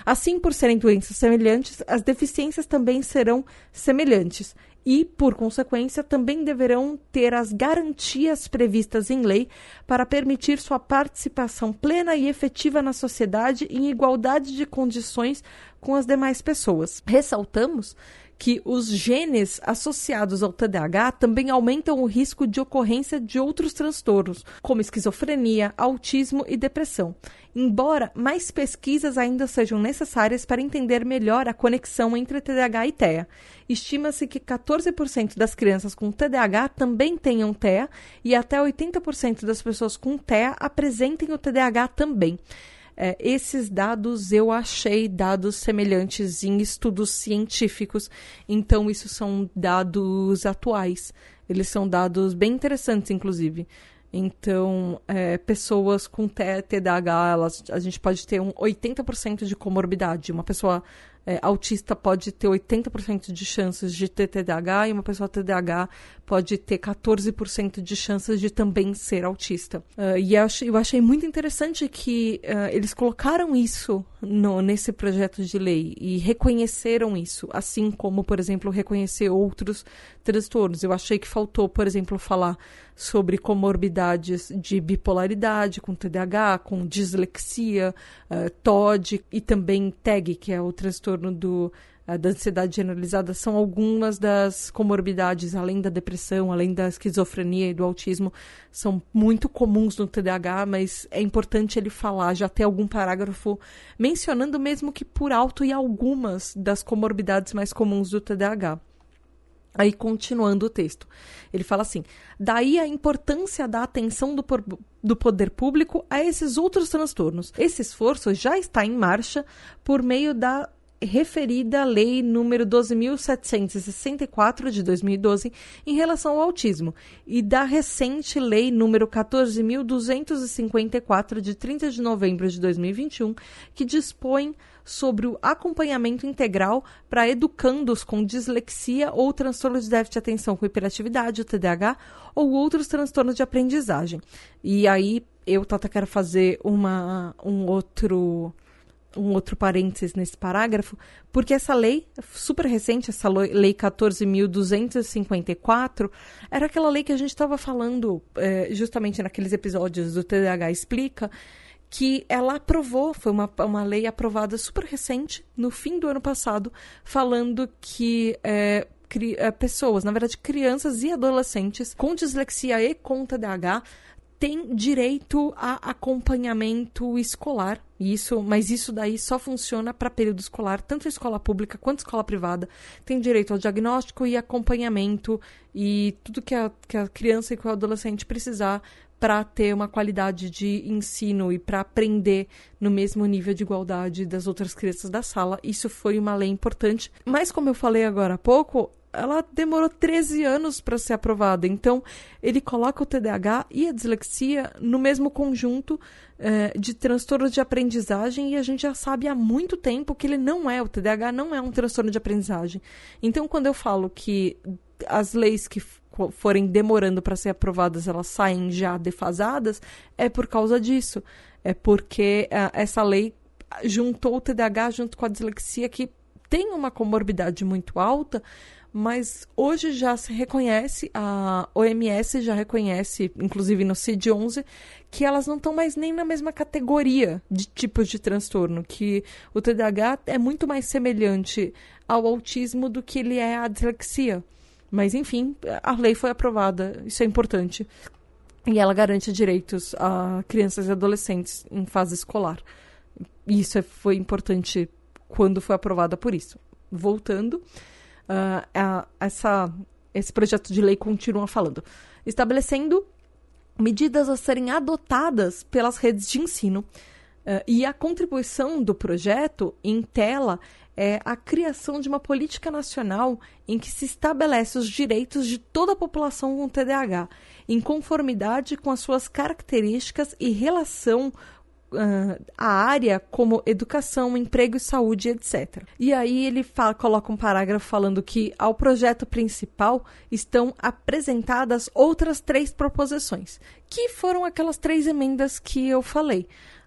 Assim, por serem doenças semelhantes, as deficiências também serão semelhantes e, por consequência, também deverão ter as garantias previstas em lei para permitir sua participação plena e efetiva na sociedade em igualdade de condições com as demais pessoas. Ressaltamos que os genes associados ao TDAH também aumentam o risco de ocorrência de outros transtornos, como esquizofrenia, autismo e depressão. Embora mais pesquisas ainda sejam necessárias para entender melhor a conexão entre TDAH e TEA. Estima-se que 14% das crianças com TDAH também tenham TEA e até 80% das pessoas com TEA apresentem o TDAH também. É, esses dados eu achei dados semelhantes em estudos científicos, então isso são dados atuais. Eles são dados bem interessantes, inclusive. Então, é, pessoas com TDAH, elas, a gente pode ter um 80% de comorbidade. Uma pessoa é, autista pode ter 80% de chances de ter TDAH e uma pessoa TDAH pode ter 14% de chances de também ser autista. Uh, e eu achei, eu achei, muito interessante que uh, eles colocaram isso no, nesse projeto de lei e reconheceram isso, assim como, por exemplo, reconhecer outros transtornos. Eu achei que faltou, por exemplo, falar sobre comorbidades de bipolaridade, com TDAH, com dislexia, uh, TOD e também TAG, que é o transtorno do, uh, da ansiedade generalizada, são algumas das comorbidades, além da depressão, além da esquizofrenia e do autismo, são muito comuns no TDAH, mas é importante ele falar, já ter algum parágrafo mencionando mesmo que por alto e algumas das comorbidades mais comuns do TDAH. Aí, continuando o texto, ele fala assim: daí a importância da atenção do, do poder público a esses outros transtornos. Esse esforço já está em marcha por meio da referida Lei número 12.764 de 2012 em relação ao autismo e da recente Lei número 14.254 de 30 de novembro de 2021 que dispõe sobre o acompanhamento integral para educandos com dislexia ou transtorno de déficit de atenção com hiperatividade, o TDAH, ou outros transtornos de aprendizagem. E aí eu, Tata, quero fazer uma, um outro um outro parênteses nesse parágrafo, porque essa lei, super recente, essa lei 14.254, era aquela lei que a gente estava falando é, justamente naqueles episódios do TDAH Explica, que ela aprovou, foi uma, uma lei aprovada super recente, no fim do ano passado, falando que é, cri, é, pessoas, na verdade crianças e adolescentes com dislexia e com TDAH, tem direito a acompanhamento escolar. Isso, mas isso daí só funciona para período escolar, tanto a escola pública quanto escola privada. Tem direito ao diagnóstico e acompanhamento e tudo que a, que a criança e que o adolescente precisar para ter uma qualidade de ensino e para aprender no mesmo nível de igualdade das outras crianças da sala. Isso foi uma lei importante. Mas, como eu falei agora há pouco, ela demorou 13 anos para ser aprovada. Então, ele coloca o TDAH e a dislexia no mesmo conjunto é, de transtornos de aprendizagem e a gente já sabe há muito tempo que ele não é, o TDAH não é um transtorno de aprendizagem. Então, quando eu falo que as leis que forem demorando para ser aprovadas, elas saem já defasadas, é por causa disso. É porque uh, essa lei juntou o TDAH junto com a dislexia, que tem uma comorbidade muito alta, mas hoje já se reconhece, a OMS já reconhece, inclusive no CID-11, que elas não estão mais nem na mesma categoria de tipos de transtorno, que o TDAH é muito mais semelhante ao autismo do que ele é à dislexia. Mas, enfim, a lei foi aprovada, isso é importante. E ela garante direitos a crianças e adolescentes em fase escolar. Isso é, foi importante quando foi aprovada por isso. Voltando, uh, a, essa, esse projeto de lei continua falando, estabelecendo medidas a serem adotadas pelas redes de ensino. Uh, e a contribuição do projeto em tela é a criação de uma política nacional em que se estabelece os direitos de toda a população com TDAH, em conformidade com as suas características e relação uh, a área como educação, emprego e saúde, etc. E aí ele fala, coloca um parágrafo falando que ao projeto principal estão apresentadas outras três proposições, que foram aquelas três emendas que eu falei.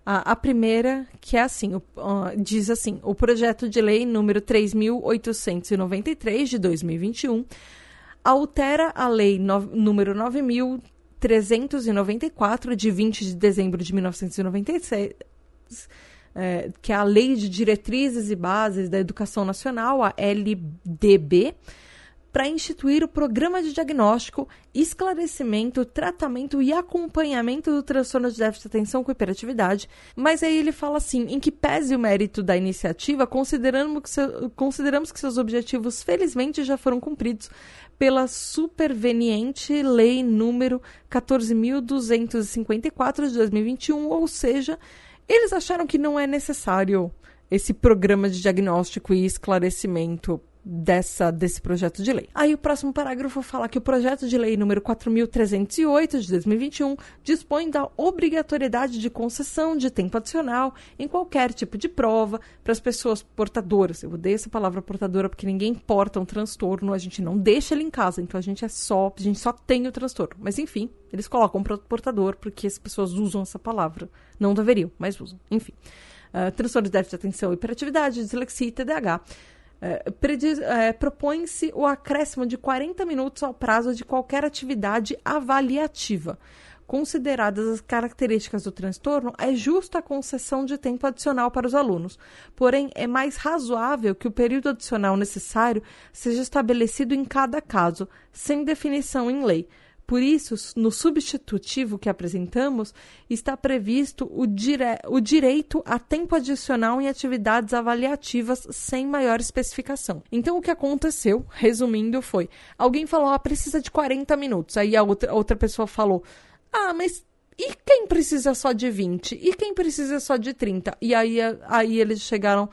A, a primeira, que é assim, o, uh, diz assim, o projeto de lei número 3.893 de 2021 altera a lei no, número 9.000 394, de 20 de dezembro de 1996, é, que é a Lei de Diretrizes e Bases da Educação Nacional, a LDB, para instituir o Programa de Diagnóstico, Esclarecimento, Tratamento e Acompanhamento do transtorno de déficit de atenção com hiperatividade. Mas aí ele fala assim: em que pese o mérito da iniciativa, consideramos que, seu, consideramos que seus objetivos felizmente já foram cumpridos pela superveniente Lei número 14.254 de 2021, ou seja, eles acharam que não é necessário esse programa de diagnóstico e esclarecimento dessa, desse projeto de lei. Aí o próximo parágrafo fala que o projeto de lei número 4.308 de 2021 dispõe da obrigatoriedade de concessão de tempo adicional em qualquer tipo de prova para as pessoas portadoras. Eu odeio essa palavra portadora porque ninguém porta um transtorno, a gente não deixa ele em casa, então a gente é só, a gente só tem o transtorno. Mas enfim, eles colocam portador porque as pessoas usam essa palavra. Não deveriam, mas usam. Enfim. Uh, transtorno de déficit de atenção, hiperatividade, dislexia e TDAH é, é, propõe-se o acréscimo de 40 minutos ao prazo de qualquer atividade avaliativa. Consideradas as características do transtorno, é justa a concessão de tempo adicional para os alunos. Porém, é mais razoável que o período adicional necessário seja estabelecido em cada caso, sem definição em lei por isso, no substitutivo que apresentamos, está previsto o, dire... o direito a tempo adicional em atividades avaliativas sem maior especificação. Então, o que aconteceu, resumindo, foi: alguém falou, ah, precisa de 40 minutos. Aí a outra, outra pessoa falou, ah, mas e quem precisa só de 20? E quem precisa só de 30? E aí, aí eles chegaram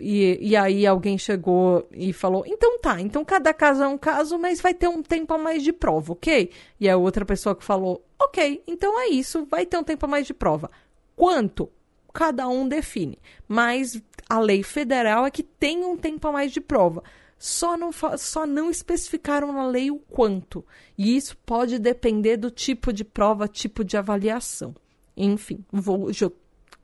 e, e aí alguém chegou e falou: então tá, então cada caso é um caso, mas vai ter um tempo a mais de prova, ok? E a outra pessoa que falou: ok, então é isso, vai ter um tempo a mais de prova. Quanto? Cada um define. Mas a lei federal é que tem um tempo a mais de prova. Só não, só não especificaram na lei o quanto. E isso pode depender do tipo de prova, tipo de avaliação. Enfim, vou,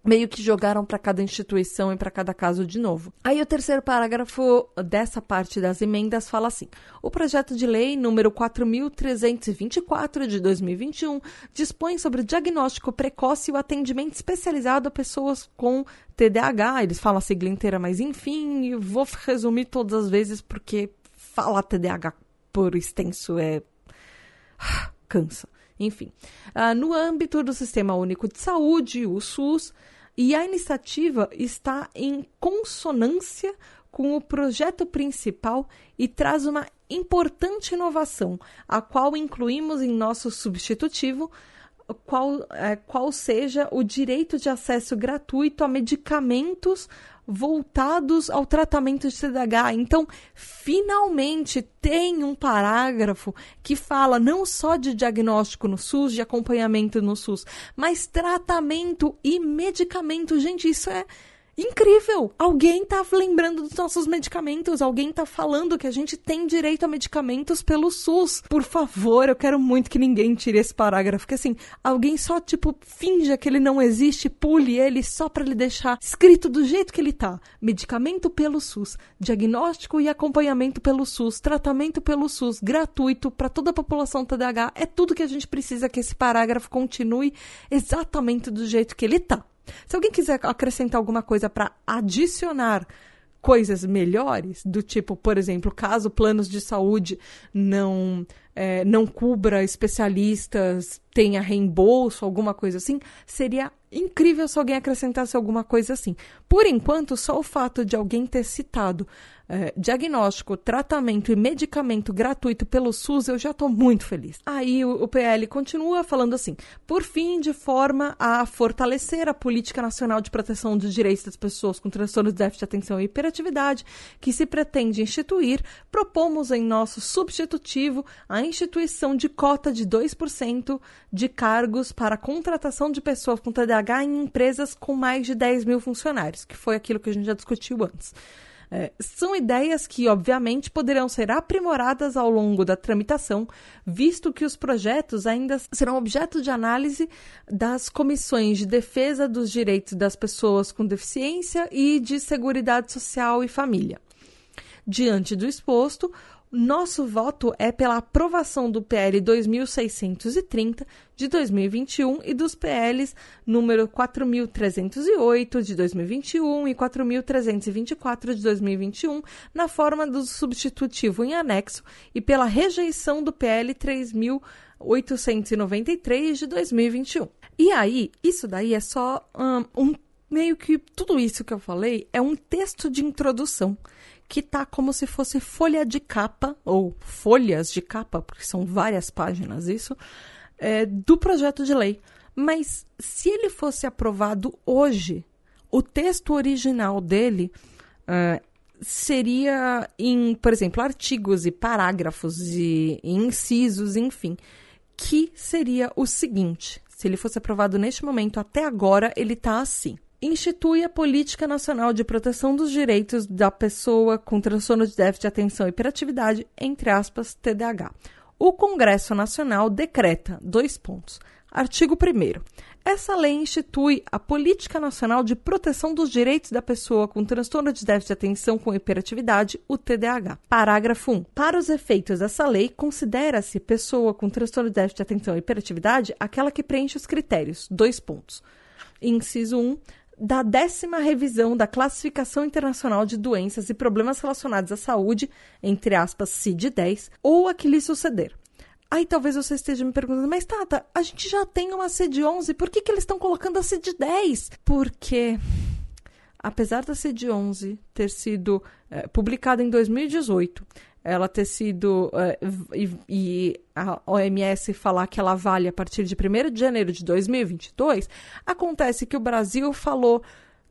meio que jogaram para cada instituição e para cada caso de novo. Aí o terceiro parágrafo dessa parte das emendas fala assim: o projeto de lei número 4324 de 2021 dispõe sobre o diagnóstico precoce e o atendimento especializado a pessoas com TDAH. Eles falam a sigla inteira, mas enfim, vou resumir todas as vezes porque falar TDAH por extenso é <sighs> cansa. Enfim. Uh, no âmbito do Sistema Único de Saúde, o SUS, e a iniciativa está em consonância com o projeto principal e traz uma importante inovação, a qual incluímos em nosso substitutivo, qual, é, qual seja o direito de acesso gratuito a medicamentos voltados ao tratamento de TDAH. Então, finalmente tem um parágrafo que fala não só de diagnóstico no SUS, de acompanhamento no SUS, mas tratamento e medicamento. Gente, isso é incrível! Alguém tá lembrando dos nossos medicamentos, alguém tá falando que a gente tem direito a medicamentos pelo SUS. Por favor, eu quero muito que ninguém tire esse parágrafo, que assim, alguém só tipo finja que ele não existe, pule ele só para ele deixar escrito do jeito que ele tá. Medicamento pelo SUS, diagnóstico e acompanhamento pelo SUS, tratamento pelo SUS, gratuito para toda a população TDAH. É tudo que a gente precisa que esse parágrafo continue exatamente do jeito que ele tá. Se alguém quiser acrescentar alguma coisa para adicionar coisas melhores, do tipo, por exemplo, caso planos de saúde não é, não cubra especialistas, tenha reembolso, alguma coisa assim, seria incrível se alguém acrescentasse alguma coisa assim. Por enquanto, só o fato de alguém ter citado é, diagnóstico, tratamento e medicamento gratuito pelo SUS, eu já estou muito feliz. Aí o, o, PL continua falando assim: por fim, de forma a fortalecer a política nacional de proteção dos direitos das pessoas com transtornos de déficit de atenção e hiperatividade, que se pretende instituir, propomos em nosso substitutivo a instituição de cota de 2% de cargos para contratação de pessoas com TDAH em empresas com mais de 10 mil funcionários, que foi aquilo que a gente já discutiu antes. É, são ideias que, obviamente, poderão ser aprimoradas ao longo da tramitação, visto que os projetos ainda serão objeto de análise das comissões de defesa dos direitos das pessoas com deficiência e de seguridade social e família. Diante do exposto, nosso voto é pela aprovação do PL 2630 de 2021 e dos PLs número 4308 de 2021 e 4324 de 2021 na forma do substitutivo em anexo e pela rejeição do PL 3893 de 2021. E aí, isso daí é só um, um meio que tudo isso que eu falei é um texto de introdução que tá como se fosse folha de capa, ou folhas de capa, porque são várias páginas isso, é, do projeto de lei. Mas se ele fosse aprovado hoje, o texto original dele uh, seria em, por exemplo, artigos e parágrafos e, e incisos, enfim, que seria o seguinte: se ele fosse aprovado neste momento, até agora, ele está assim institui a Política Nacional de Proteção dos Direitos da Pessoa com Transtorno de Déficit de Atenção e Hiperatividade, entre aspas, TDAH. O Congresso Nacional decreta, dois pontos. Artigo 1 essa lei institui a Política Nacional de Proteção dos Direitos da Pessoa com Transtorno de Déficit de Atenção com Hiperatividade, o TDAH. Parágrafo 1. Para os efeitos dessa lei, considera-se pessoa com transtorno de déficit de atenção e hiperatividade aquela que preenche os critérios. Dois pontos. Inciso 1 da décima revisão da Classificação Internacional de Doenças e Problemas Relacionados à Saúde, entre aspas, CID-10, ou a que lhe suceder. Aí talvez você esteja me perguntando, mas Tata, a gente já tem uma CID-11, por que, que eles estão colocando a CID-10? Porque, apesar da CID-11 ter sido é, publicada em 2018, ela ter sido. Uh, e, e, a OMS falar que ela vale a partir de 1 de janeiro de 2022, acontece que o Brasil falou.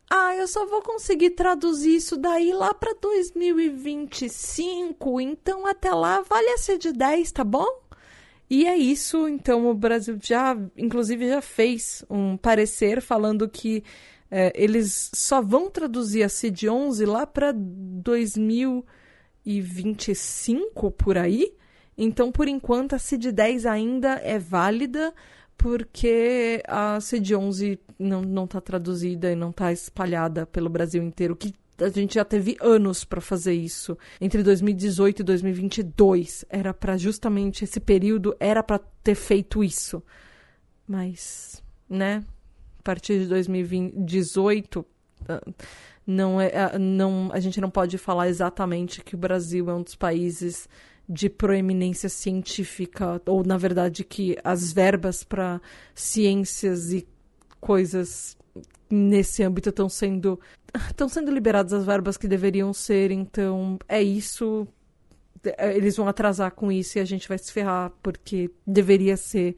Ah, eu só vou conseguir traduzir isso daí lá para 2025, então até lá vale a ser de 10, tá bom? E é isso, então o Brasil já, inclusive, já fez um parecer falando que é, eles só vão traduzir a CID-11 lá para 2025 e 25 por aí. Então, por enquanto, a CID-10 ainda é válida, porque a CID-11 não está traduzida e não está espalhada pelo Brasil inteiro, que a gente já teve anos para fazer isso. Entre 2018 e 2022 era para justamente esse período era para ter feito isso. Mas, né? A partir de 2018 não é, não, a gente não pode falar exatamente que o Brasil é um dos países de proeminência científica, ou na verdade que as verbas para ciências e coisas nesse âmbito estão sendo estão sendo liberadas as verbas que deveriam ser, então é isso. Eles vão atrasar com isso e a gente vai se ferrar, porque deveria ser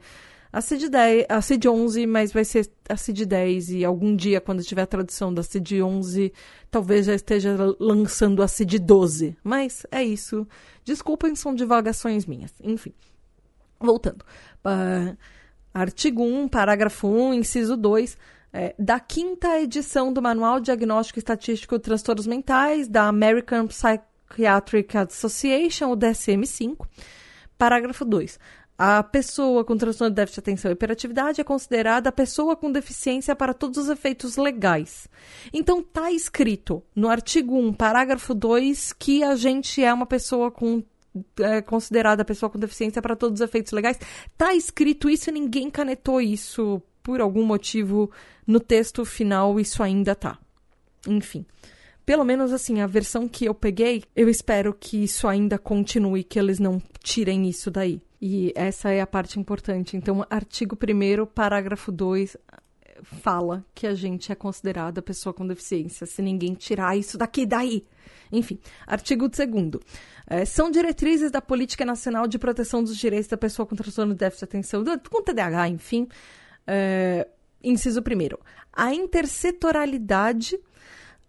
a CID, 10, a CID 11, mas vai ser a CID 10 e algum dia, quando tiver a tradução da CID 11, talvez já esteja lançando a CID 12. Mas é isso. Desculpem, são divagações minhas. Enfim, voltando. Uh, artigo 1, parágrafo 1, inciso 2 é, da quinta edição do Manual Diagnóstico Estatístico de Transtornos Mentais, da American Psychiatric Association, o DSM-5. Parágrafo 2. A pessoa com transtorno de déficit de atenção e hiperatividade é considerada a pessoa com deficiência para todos os efeitos legais. Então, está escrito no artigo 1, parágrafo 2, que a gente é uma pessoa com é considerada pessoa com deficiência para todos os efeitos legais. Tá escrito isso e ninguém canetou isso por algum motivo no texto final isso ainda tá. Enfim. Pelo menos assim, a versão que eu peguei, eu espero que isso ainda continue, que eles não tirem isso daí. E essa é a parte importante. Então, artigo 1 parágrafo 2 fala que a gente é considerada pessoa com deficiência, se ninguém tirar isso daqui daí. Enfim, artigo 2 é, são diretrizes da Política Nacional de Proteção dos Direitos da Pessoa com Transtorno de Déficit de Atenção, com TDAH, enfim, é, inciso primeiro, a intersetoralidade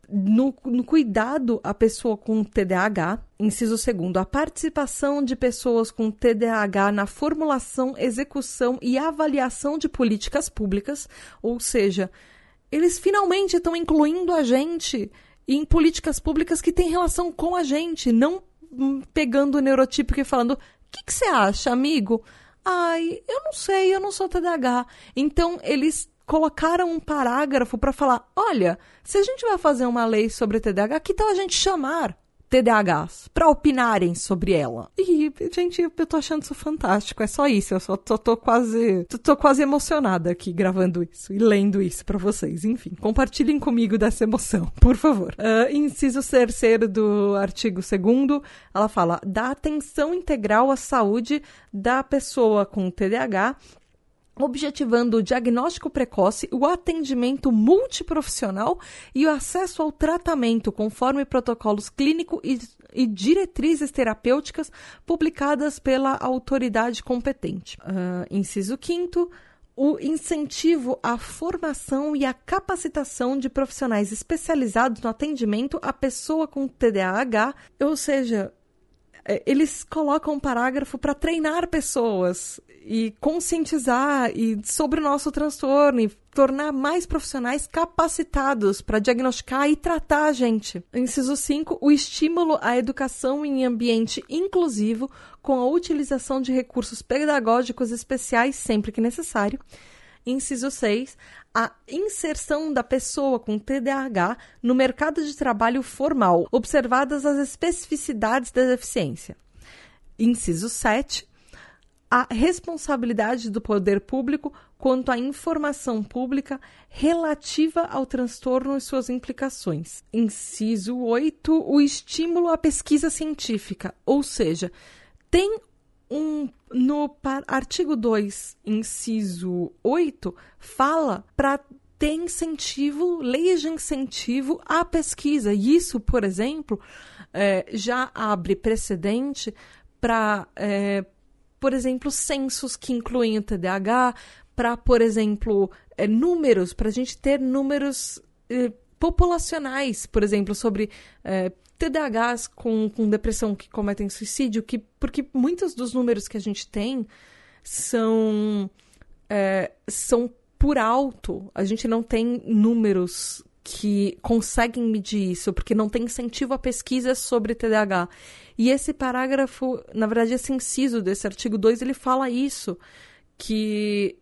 no, no, cuidado à pessoa com TDAH. Inciso segundo, a participação de pessoas com TDAH na formulação, execução e avaliação de políticas públicas, ou seja, eles finalmente estão incluindo a gente em políticas públicas que têm relação com a gente, não pegando o neurotípico e falando: o que você acha, amigo? Ai, eu não sei, eu não sou TDAH. Então, eles colocaram um parágrafo para falar: olha, se a gente vai fazer uma lei sobre TDAH, que tal a gente chamar TDAHs para opinarem sobre ela. E, gente, eu tô achando isso fantástico. É só isso. Eu só tô, tô quase. Tô, tô, quase emocionada aqui gravando isso e lendo isso para vocês. Enfim, compartilhem comigo dessa emoção, <laughs> por favor. Uh, inciso terceiro do artigo 2 ela fala da atenção integral à saúde da pessoa com TDAH objetivando o diagnóstico precoce, o atendimento multiprofissional e o acesso ao tratamento conforme protocolos clínicos e, e diretrizes terapêuticas publicadas pela autoridade competente. Uh, inciso 5 o incentivo à formação e à capacitação de profissionais especializados no atendimento à pessoa com TDAH, ou seja, é, eles colocam um parágrafo para treinar pessoas e conscientizar e sobre o nosso transtorno e tornar mais profissionais capacitados para diagnosticar e tratar a gente. Inciso 5, o estímulo à educação em ambiente inclusivo com a utilização de recursos pedagógicos especiais sempre que necessário. Inciso 6, a inserção da pessoa com TDAH no mercado de trabalho formal, observadas as especificidades da deficiência. Inciso 7, a responsabilidade do poder público quanto à informação pública relativa ao transtorno e suas implicações. Inciso 8, o estímulo à pesquisa científica, ou seja, tem um no artigo 2, inciso 8, fala para ter incentivo, leis de incentivo à pesquisa. E isso, por exemplo, é, já abre precedente para, é, por exemplo, censos que incluem o TDAH, para, por exemplo, é, números, para a gente ter números é, populacionais, por exemplo, sobre é, TDAHs com, com depressão que cometem suicídio, que, porque muitos dos números que a gente tem são, é, são por alto. A gente não tem números que conseguem medir isso, porque não tem incentivo a pesquisas sobre TDAH. E esse parágrafo, na verdade, esse inciso desse artigo 2, ele fala isso, que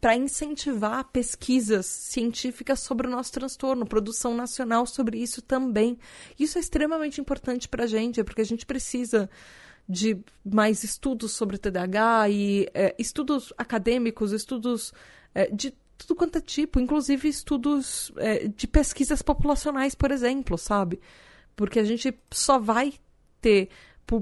para incentivar pesquisas científicas sobre o nosso transtorno, produção nacional sobre isso também. Isso é extremamente importante para a gente, porque a gente precisa de mais estudos sobre TDAH e é, estudos acadêmicos, estudos é, de tudo quanto é tipo, inclusive estudos é, de pesquisas populacionais, por exemplo, sabe? Porque a gente só vai ter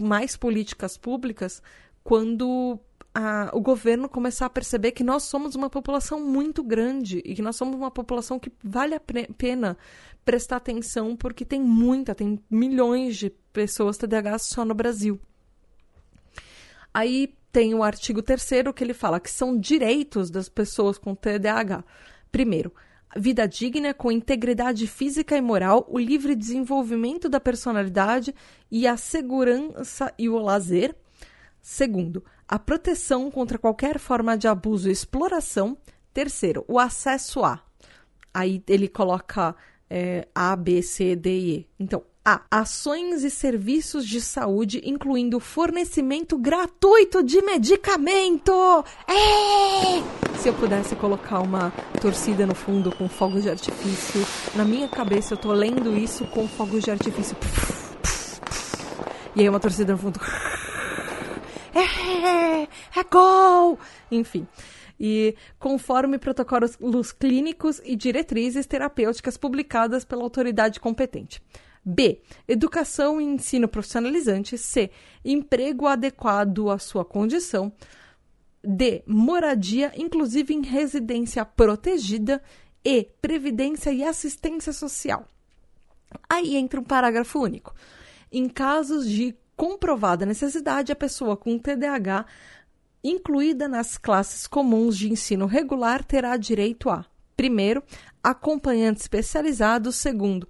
mais políticas públicas quando a, o governo começar a perceber que nós somos uma população muito grande e que nós somos uma população que vale a pena prestar atenção porque tem muita, tem milhões de pessoas TDAH só no Brasil. Aí tem o artigo 3 que ele fala que são direitos das pessoas com TDAH. Primeiro, vida digna com integridade física e moral, o livre desenvolvimento da personalidade e a segurança e o lazer. Segundo, a proteção contra qualquer forma de abuso e exploração. Terceiro, o acesso a. Aí ele coloca é, A, B, C, D e E. Então, a. Ações e serviços de saúde, incluindo fornecimento gratuito de medicamento. É! Se eu pudesse colocar uma torcida no fundo com fogos de artifício, na minha cabeça eu tô lendo isso com fogos de artifício. E aí uma torcida no fundo. É, é gol! Enfim. E conforme protocolos clínicos e diretrizes terapêuticas publicadas pela autoridade competente. B. Educação e ensino profissionalizante. C. Emprego adequado à sua condição. D. Moradia, inclusive em residência protegida. E. Previdência e assistência social. Aí entra um parágrafo único. Em casos de comprovada necessidade, a pessoa com TDAH, incluída nas classes comuns de ensino regular, terá direito a: primeiro, acompanhante especializado, segundo,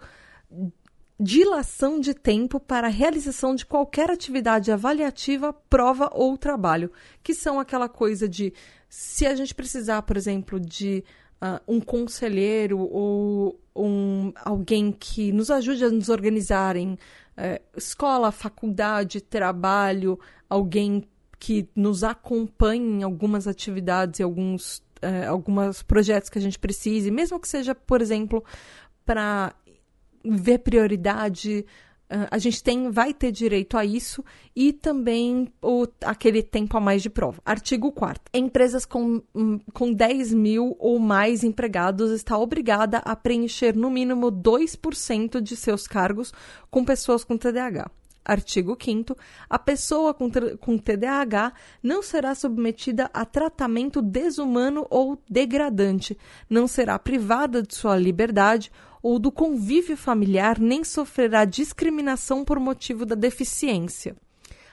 dilação de tempo para a realização de qualquer atividade avaliativa, prova ou trabalho, que são aquela coisa de se a gente precisar, por exemplo, de uh, um conselheiro ou um, alguém que nos ajude a nos organizar em é, escola, faculdade, trabalho, alguém que nos acompanhe em algumas atividades e alguns, é, alguns projetos que a gente precise, mesmo que seja, por exemplo, para ver prioridade a gente tem, vai ter direito a isso e também o, aquele tempo a mais de prova. Artigo 4 Empresas com, hum, com 10 mil ou mais empregados está obrigada a preencher no mínimo 2% de seus cargos com pessoas com TDAH. Artigo 5 A pessoa com, com TDAH não será submetida a tratamento desumano ou degradante, não será privada de sua liberdade ou do convívio familiar, nem sofrerá discriminação por motivo da deficiência.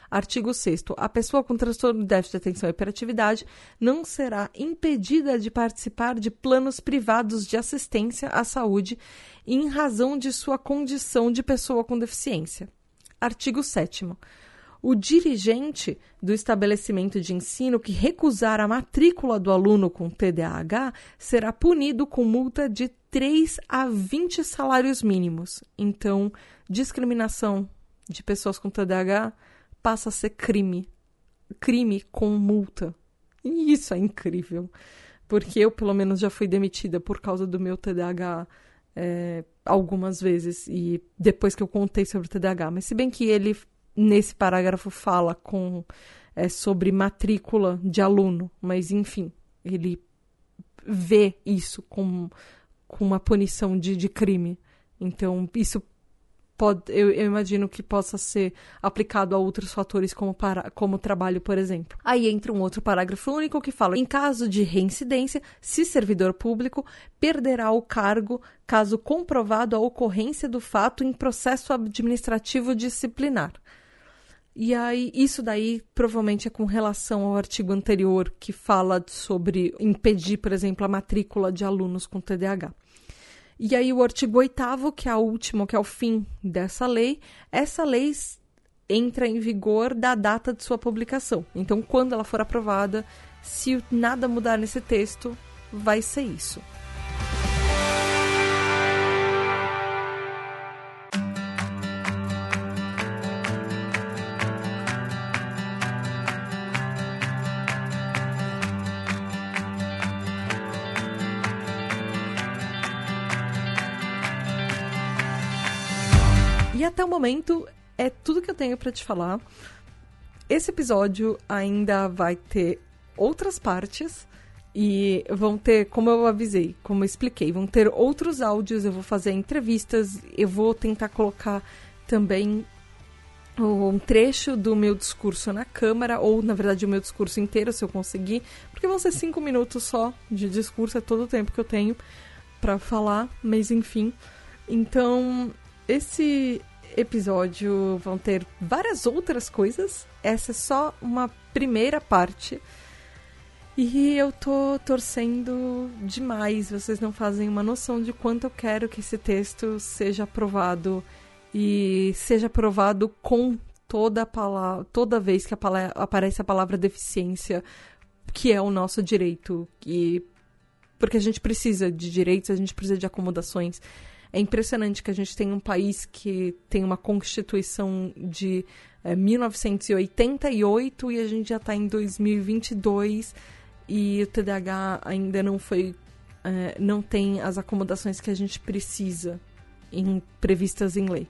Artigo 6. A pessoa com transtorno de déficit de atenção e hiperatividade não será impedida de participar de planos privados de assistência à saúde em razão de sua condição de pessoa com deficiência. Artigo 7. O dirigente do estabelecimento de ensino que recusar a matrícula do aluno com TDAH será punido com multa de 3 a 20 salários mínimos. Então, discriminação de pessoas com TDAH passa a ser crime. Crime com multa. E isso é incrível. Porque eu, pelo menos, já fui demitida por causa do meu TDAH é, algumas vezes. E depois que eu contei sobre o TDAH. Mas se bem que ele, nesse parágrafo, fala com é, sobre matrícula de aluno. Mas, enfim, ele vê isso como com uma punição de, de crime. Então, isso pode, eu, eu, imagino que possa ser aplicado a outros fatores, como, para, como trabalho, por exemplo. Aí entra um outro parágrafo único que fala: em caso de reincidência, se servidor público perderá o cargo caso comprovado a ocorrência do fato em processo administrativo disciplinar. E aí, isso daí provavelmente é com relação ao artigo anterior que fala sobre impedir, por exemplo, a matrícula de alunos com TDAH. E aí, o artigo 8, que é o último, que é o fim dessa lei, essa lei entra em vigor da data de sua publicação. Então, quando ela for aprovada, se nada mudar nesse texto, vai ser isso. Até o momento é tudo que eu tenho para te falar. Esse episódio ainda vai ter outras partes e vão ter, como eu avisei, como eu expliquei, vão ter outros áudios, eu vou fazer entrevistas, eu vou tentar colocar também um trecho do meu discurso na Câmara, ou na verdade o meu discurso inteiro, se eu conseguir, porque vão ser cinco minutos só de discurso, é todo o tempo que eu tenho para falar, mas enfim. Então, esse episódio vão ter várias outras coisas. Essa é só uma primeira parte. E eu tô torcendo demais. Vocês não fazem uma noção de quanto eu quero que esse texto seja aprovado e seja aprovado com toda a palavra, toda vez que a palavra, aparece a palavra deficiência, que é o nosso direito. E porque a gente precisa de direitos, a gente precisa de acomodações. É impressionante que a gente tem um país que tem uma constituição de é, 1988 e a gente já está em 2022 e o TDAH ainda não foi, é, não tem as acomodações que a gente precisa em, previstas em lei.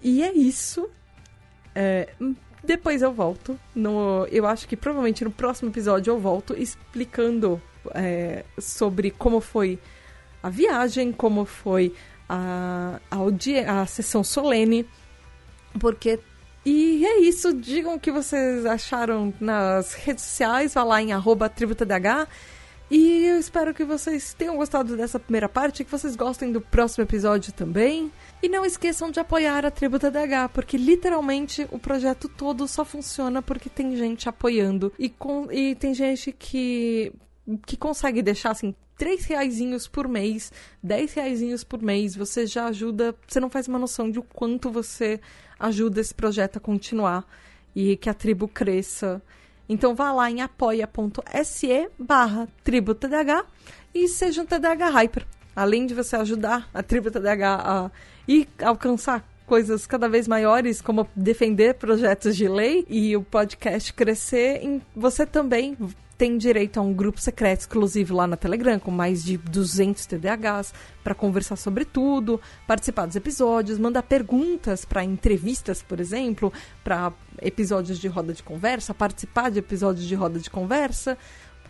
E é isso. É, depois eu volto. No, eu acho que provavelmente no próximo episódio eu volto explicando é, sobre como foi a viagem, como foi a, a, a sessão solene, porque. E é isso, digam o que vocês acharam nas redes sociais, vá lá em arroba tributadh. E eu espero que vocês tenham gostado dessa primeira parte, que vocês gostem do próximo episódio também. E não esqueçam de apoiar a Tributa DH, porque literalmente o projeto todo só funciona porque tem gente apoiando. E, com, e tem gente que, que consegue deixar assim três reaisinhos por mês, dez reaisinhos por mês, você já ajuda, você não faz uma noção de o quanto você ajuda esse projeto a continuar e que a tribo cresça. Então vá lá em apoia.se barra tribo TDH e seja um TDH Hyper. Além de você ajudar a tribo TDH a ir alcançar coisas cada vez maiores, como defender projetos de lei e o podcast crescer, você também tem direito a um grupo secreto exclusivo lá na Telegram, com mais de 200 TDAHs, para conversar sobre tudo, participar dos episódios, mandar perguntas para entrevistas, por exemplo, para episódios de roda de conversa, participar de episódios de roda de conversa.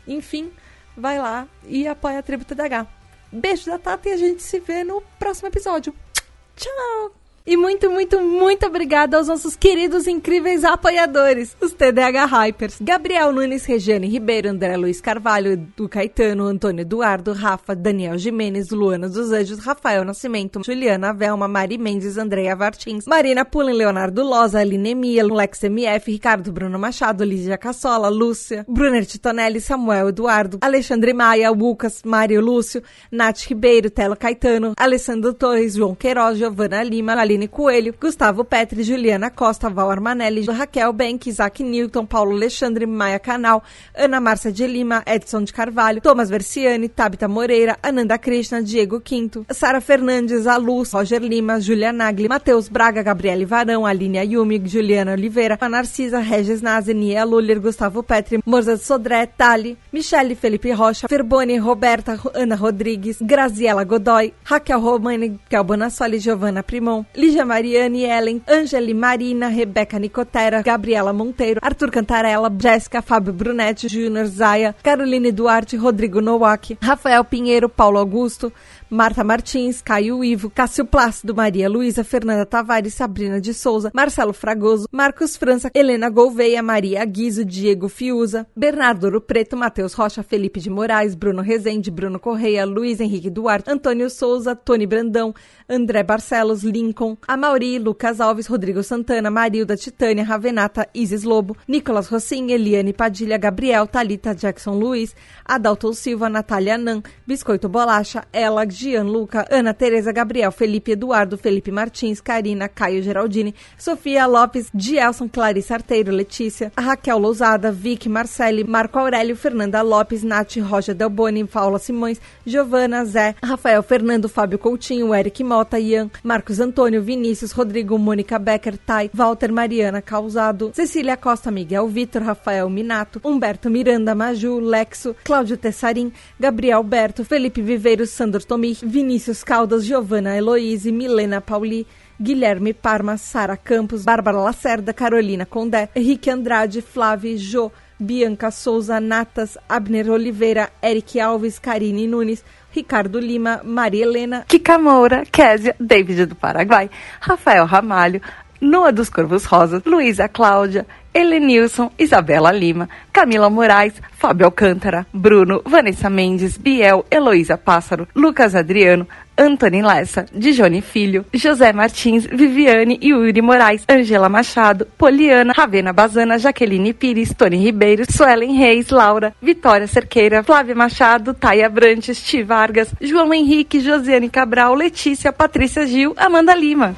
Enfim, vai lá e apoia a tribo TDAH. Beijo da Tata e a gente se vê no próximo episódio. Tchau! E muito, muito, muito obrigada aos nossos queridos incríveis apoiadores, os TDH Hypers. Gabriel Nunes, Regiane Ribeiro, André Luiz Carvalho, Edu Caetano, Antônio Eduardo, Rafa, Daniel Jimenez, Luana dos Anjos, Rafael Nascimento, Juliana Velma, Mari Mendes, Andréia Vartins, Marina Pullen, Leonardo Loza, Aline Mia, Lex MF, Ricardo Bruno Machado, Lígia Cassola, Lúcia, Brunner Titonelli, Samuel Eduardo, Alexandre Maia, Lucas, Mário Lúcio, Nath Ribeiro, Telo Caetano, Alessandro Torres, João Queiroz, Giovana Lima, Aline Aline Coelho, Gustavo Petri, Juliana Costa, Val Armanelli, Raquel Benck, Isaac Newton, Paulo Alexandre, Maia Canal, Ana Márcia de Lima, Edson de Carvalho, Thomas Versiani, Tabita Moreira, Ananda Krishna, Diego Quinto, Sara Fernandes, Aluz, Roger Lima, Julia Nagli, Matheus Braga, Gabriele Varão, Aline Ayumi, Juliana Oliveira, a Narcisa, Regis Nazi, Nia Luller, Gustavo Petri, Morza Sodré, Tali, Michele Felipe Rocha, Ferboni, Roberta, Ana Rodrigues, Graziela Godoy, Raquel Romani, Kel Bonassoli, Giovanna Primon, Lígia Mariane, Ellen, Angeli Marina, Rebeca Nicotera, Gabriela Monteiro, Arthur Cantarella, Jéssica, Fábio Brunetti, Júnior Zaia, Caroline Duarte, Rodrigo Nowak, Rafael Pinheiro, Paulo Augusto, Marta Martins, Caio Ivo, Cássio Plácido, Maria Luísa, Fernanda Tavares, Sabrina de Souza, Marcelo Fragoso, Marcos França, Helena Gouveia, Maria Guizo, Diego Fiuza, Bernardo Ouro Preto, Matheus Rocha, Felipe de Moraes, Bruno Rezende, Bruno Correia, Luiz Henrique Duarte, Antônio Souza, Tony Brandão, André Barcelos, Lincoln, Amauri, Lucas Alves, Rodrigo Santana, Marilda, Titânia, Ravenata, Isis Lobo, Nicolas Rossim, Eliane Padilha, Gabriel, Talita Jackson Luiz, Adalto Silva, Natália Nan, Biscoito Bolacha, Ela, Gianluca, Ana Tereza, Gabriel, Felipe Eduardo, Felipe Martins, Karina, Caio Geraldini, Sofia Lopes, Gielson, Clarice Arteiro, Letícia, Raquel Lousada, Vicky, Marcele, Marco Aurélio, Fernanda Lopes, Nath, Roger Delboni, Paula Simões, Giovana, Zé, Rafael Fernando, Fábio Coutinho, Eric Mota, Ian, Marcos Antônio, Vinícius, Rodrigo, Mônica Becker, Tai, Walter Mariana Causado, Cecília Costa, Miguel Vitor, Rafael Minato, Humberto Miranda, Maju, Lexo, Cláudio Tessarim, Gabriel Berto, Felipe Viveiros, Sandro Tomi, Vinícius Caldas, Giovana Heloise, Milena Pauli, Guilherme Parma, Sara Campos, Bárbara Lacerda, Carolina Condé, Henrique Andrade, Flávio Jô, Bianca Souza, Natas, Abner Oliveira, Eric Alves, Karine Nunes, Ricardo Lima, Maria Helena, Kika Moura, Késia, David do Paraguai, Rafael Ramalho, Noa dos Corvos Rosas, Luísa Cláudia, Helenilson, Isabela Lima, Camila Moraes, Fábio Alcântara, Bruno, Vanessa Mendes, Biel, Heloísa Pássaro, Lucas Adriano, Antônio Lessa, Dijone Filho, José Martins, Viviane e Yuri Moraes, Angela Machado, Poliana, Ravena Bazana, Jaqueline Pires, Tony Ribeiro, Suelen Reis, Laura, Vitória Cerqueira, Flávia Machado, Taia Brantes, Ti Vargas, João Henrique, Josiane Cabral, Letícia, Patrícia Gil, Amanda Lima.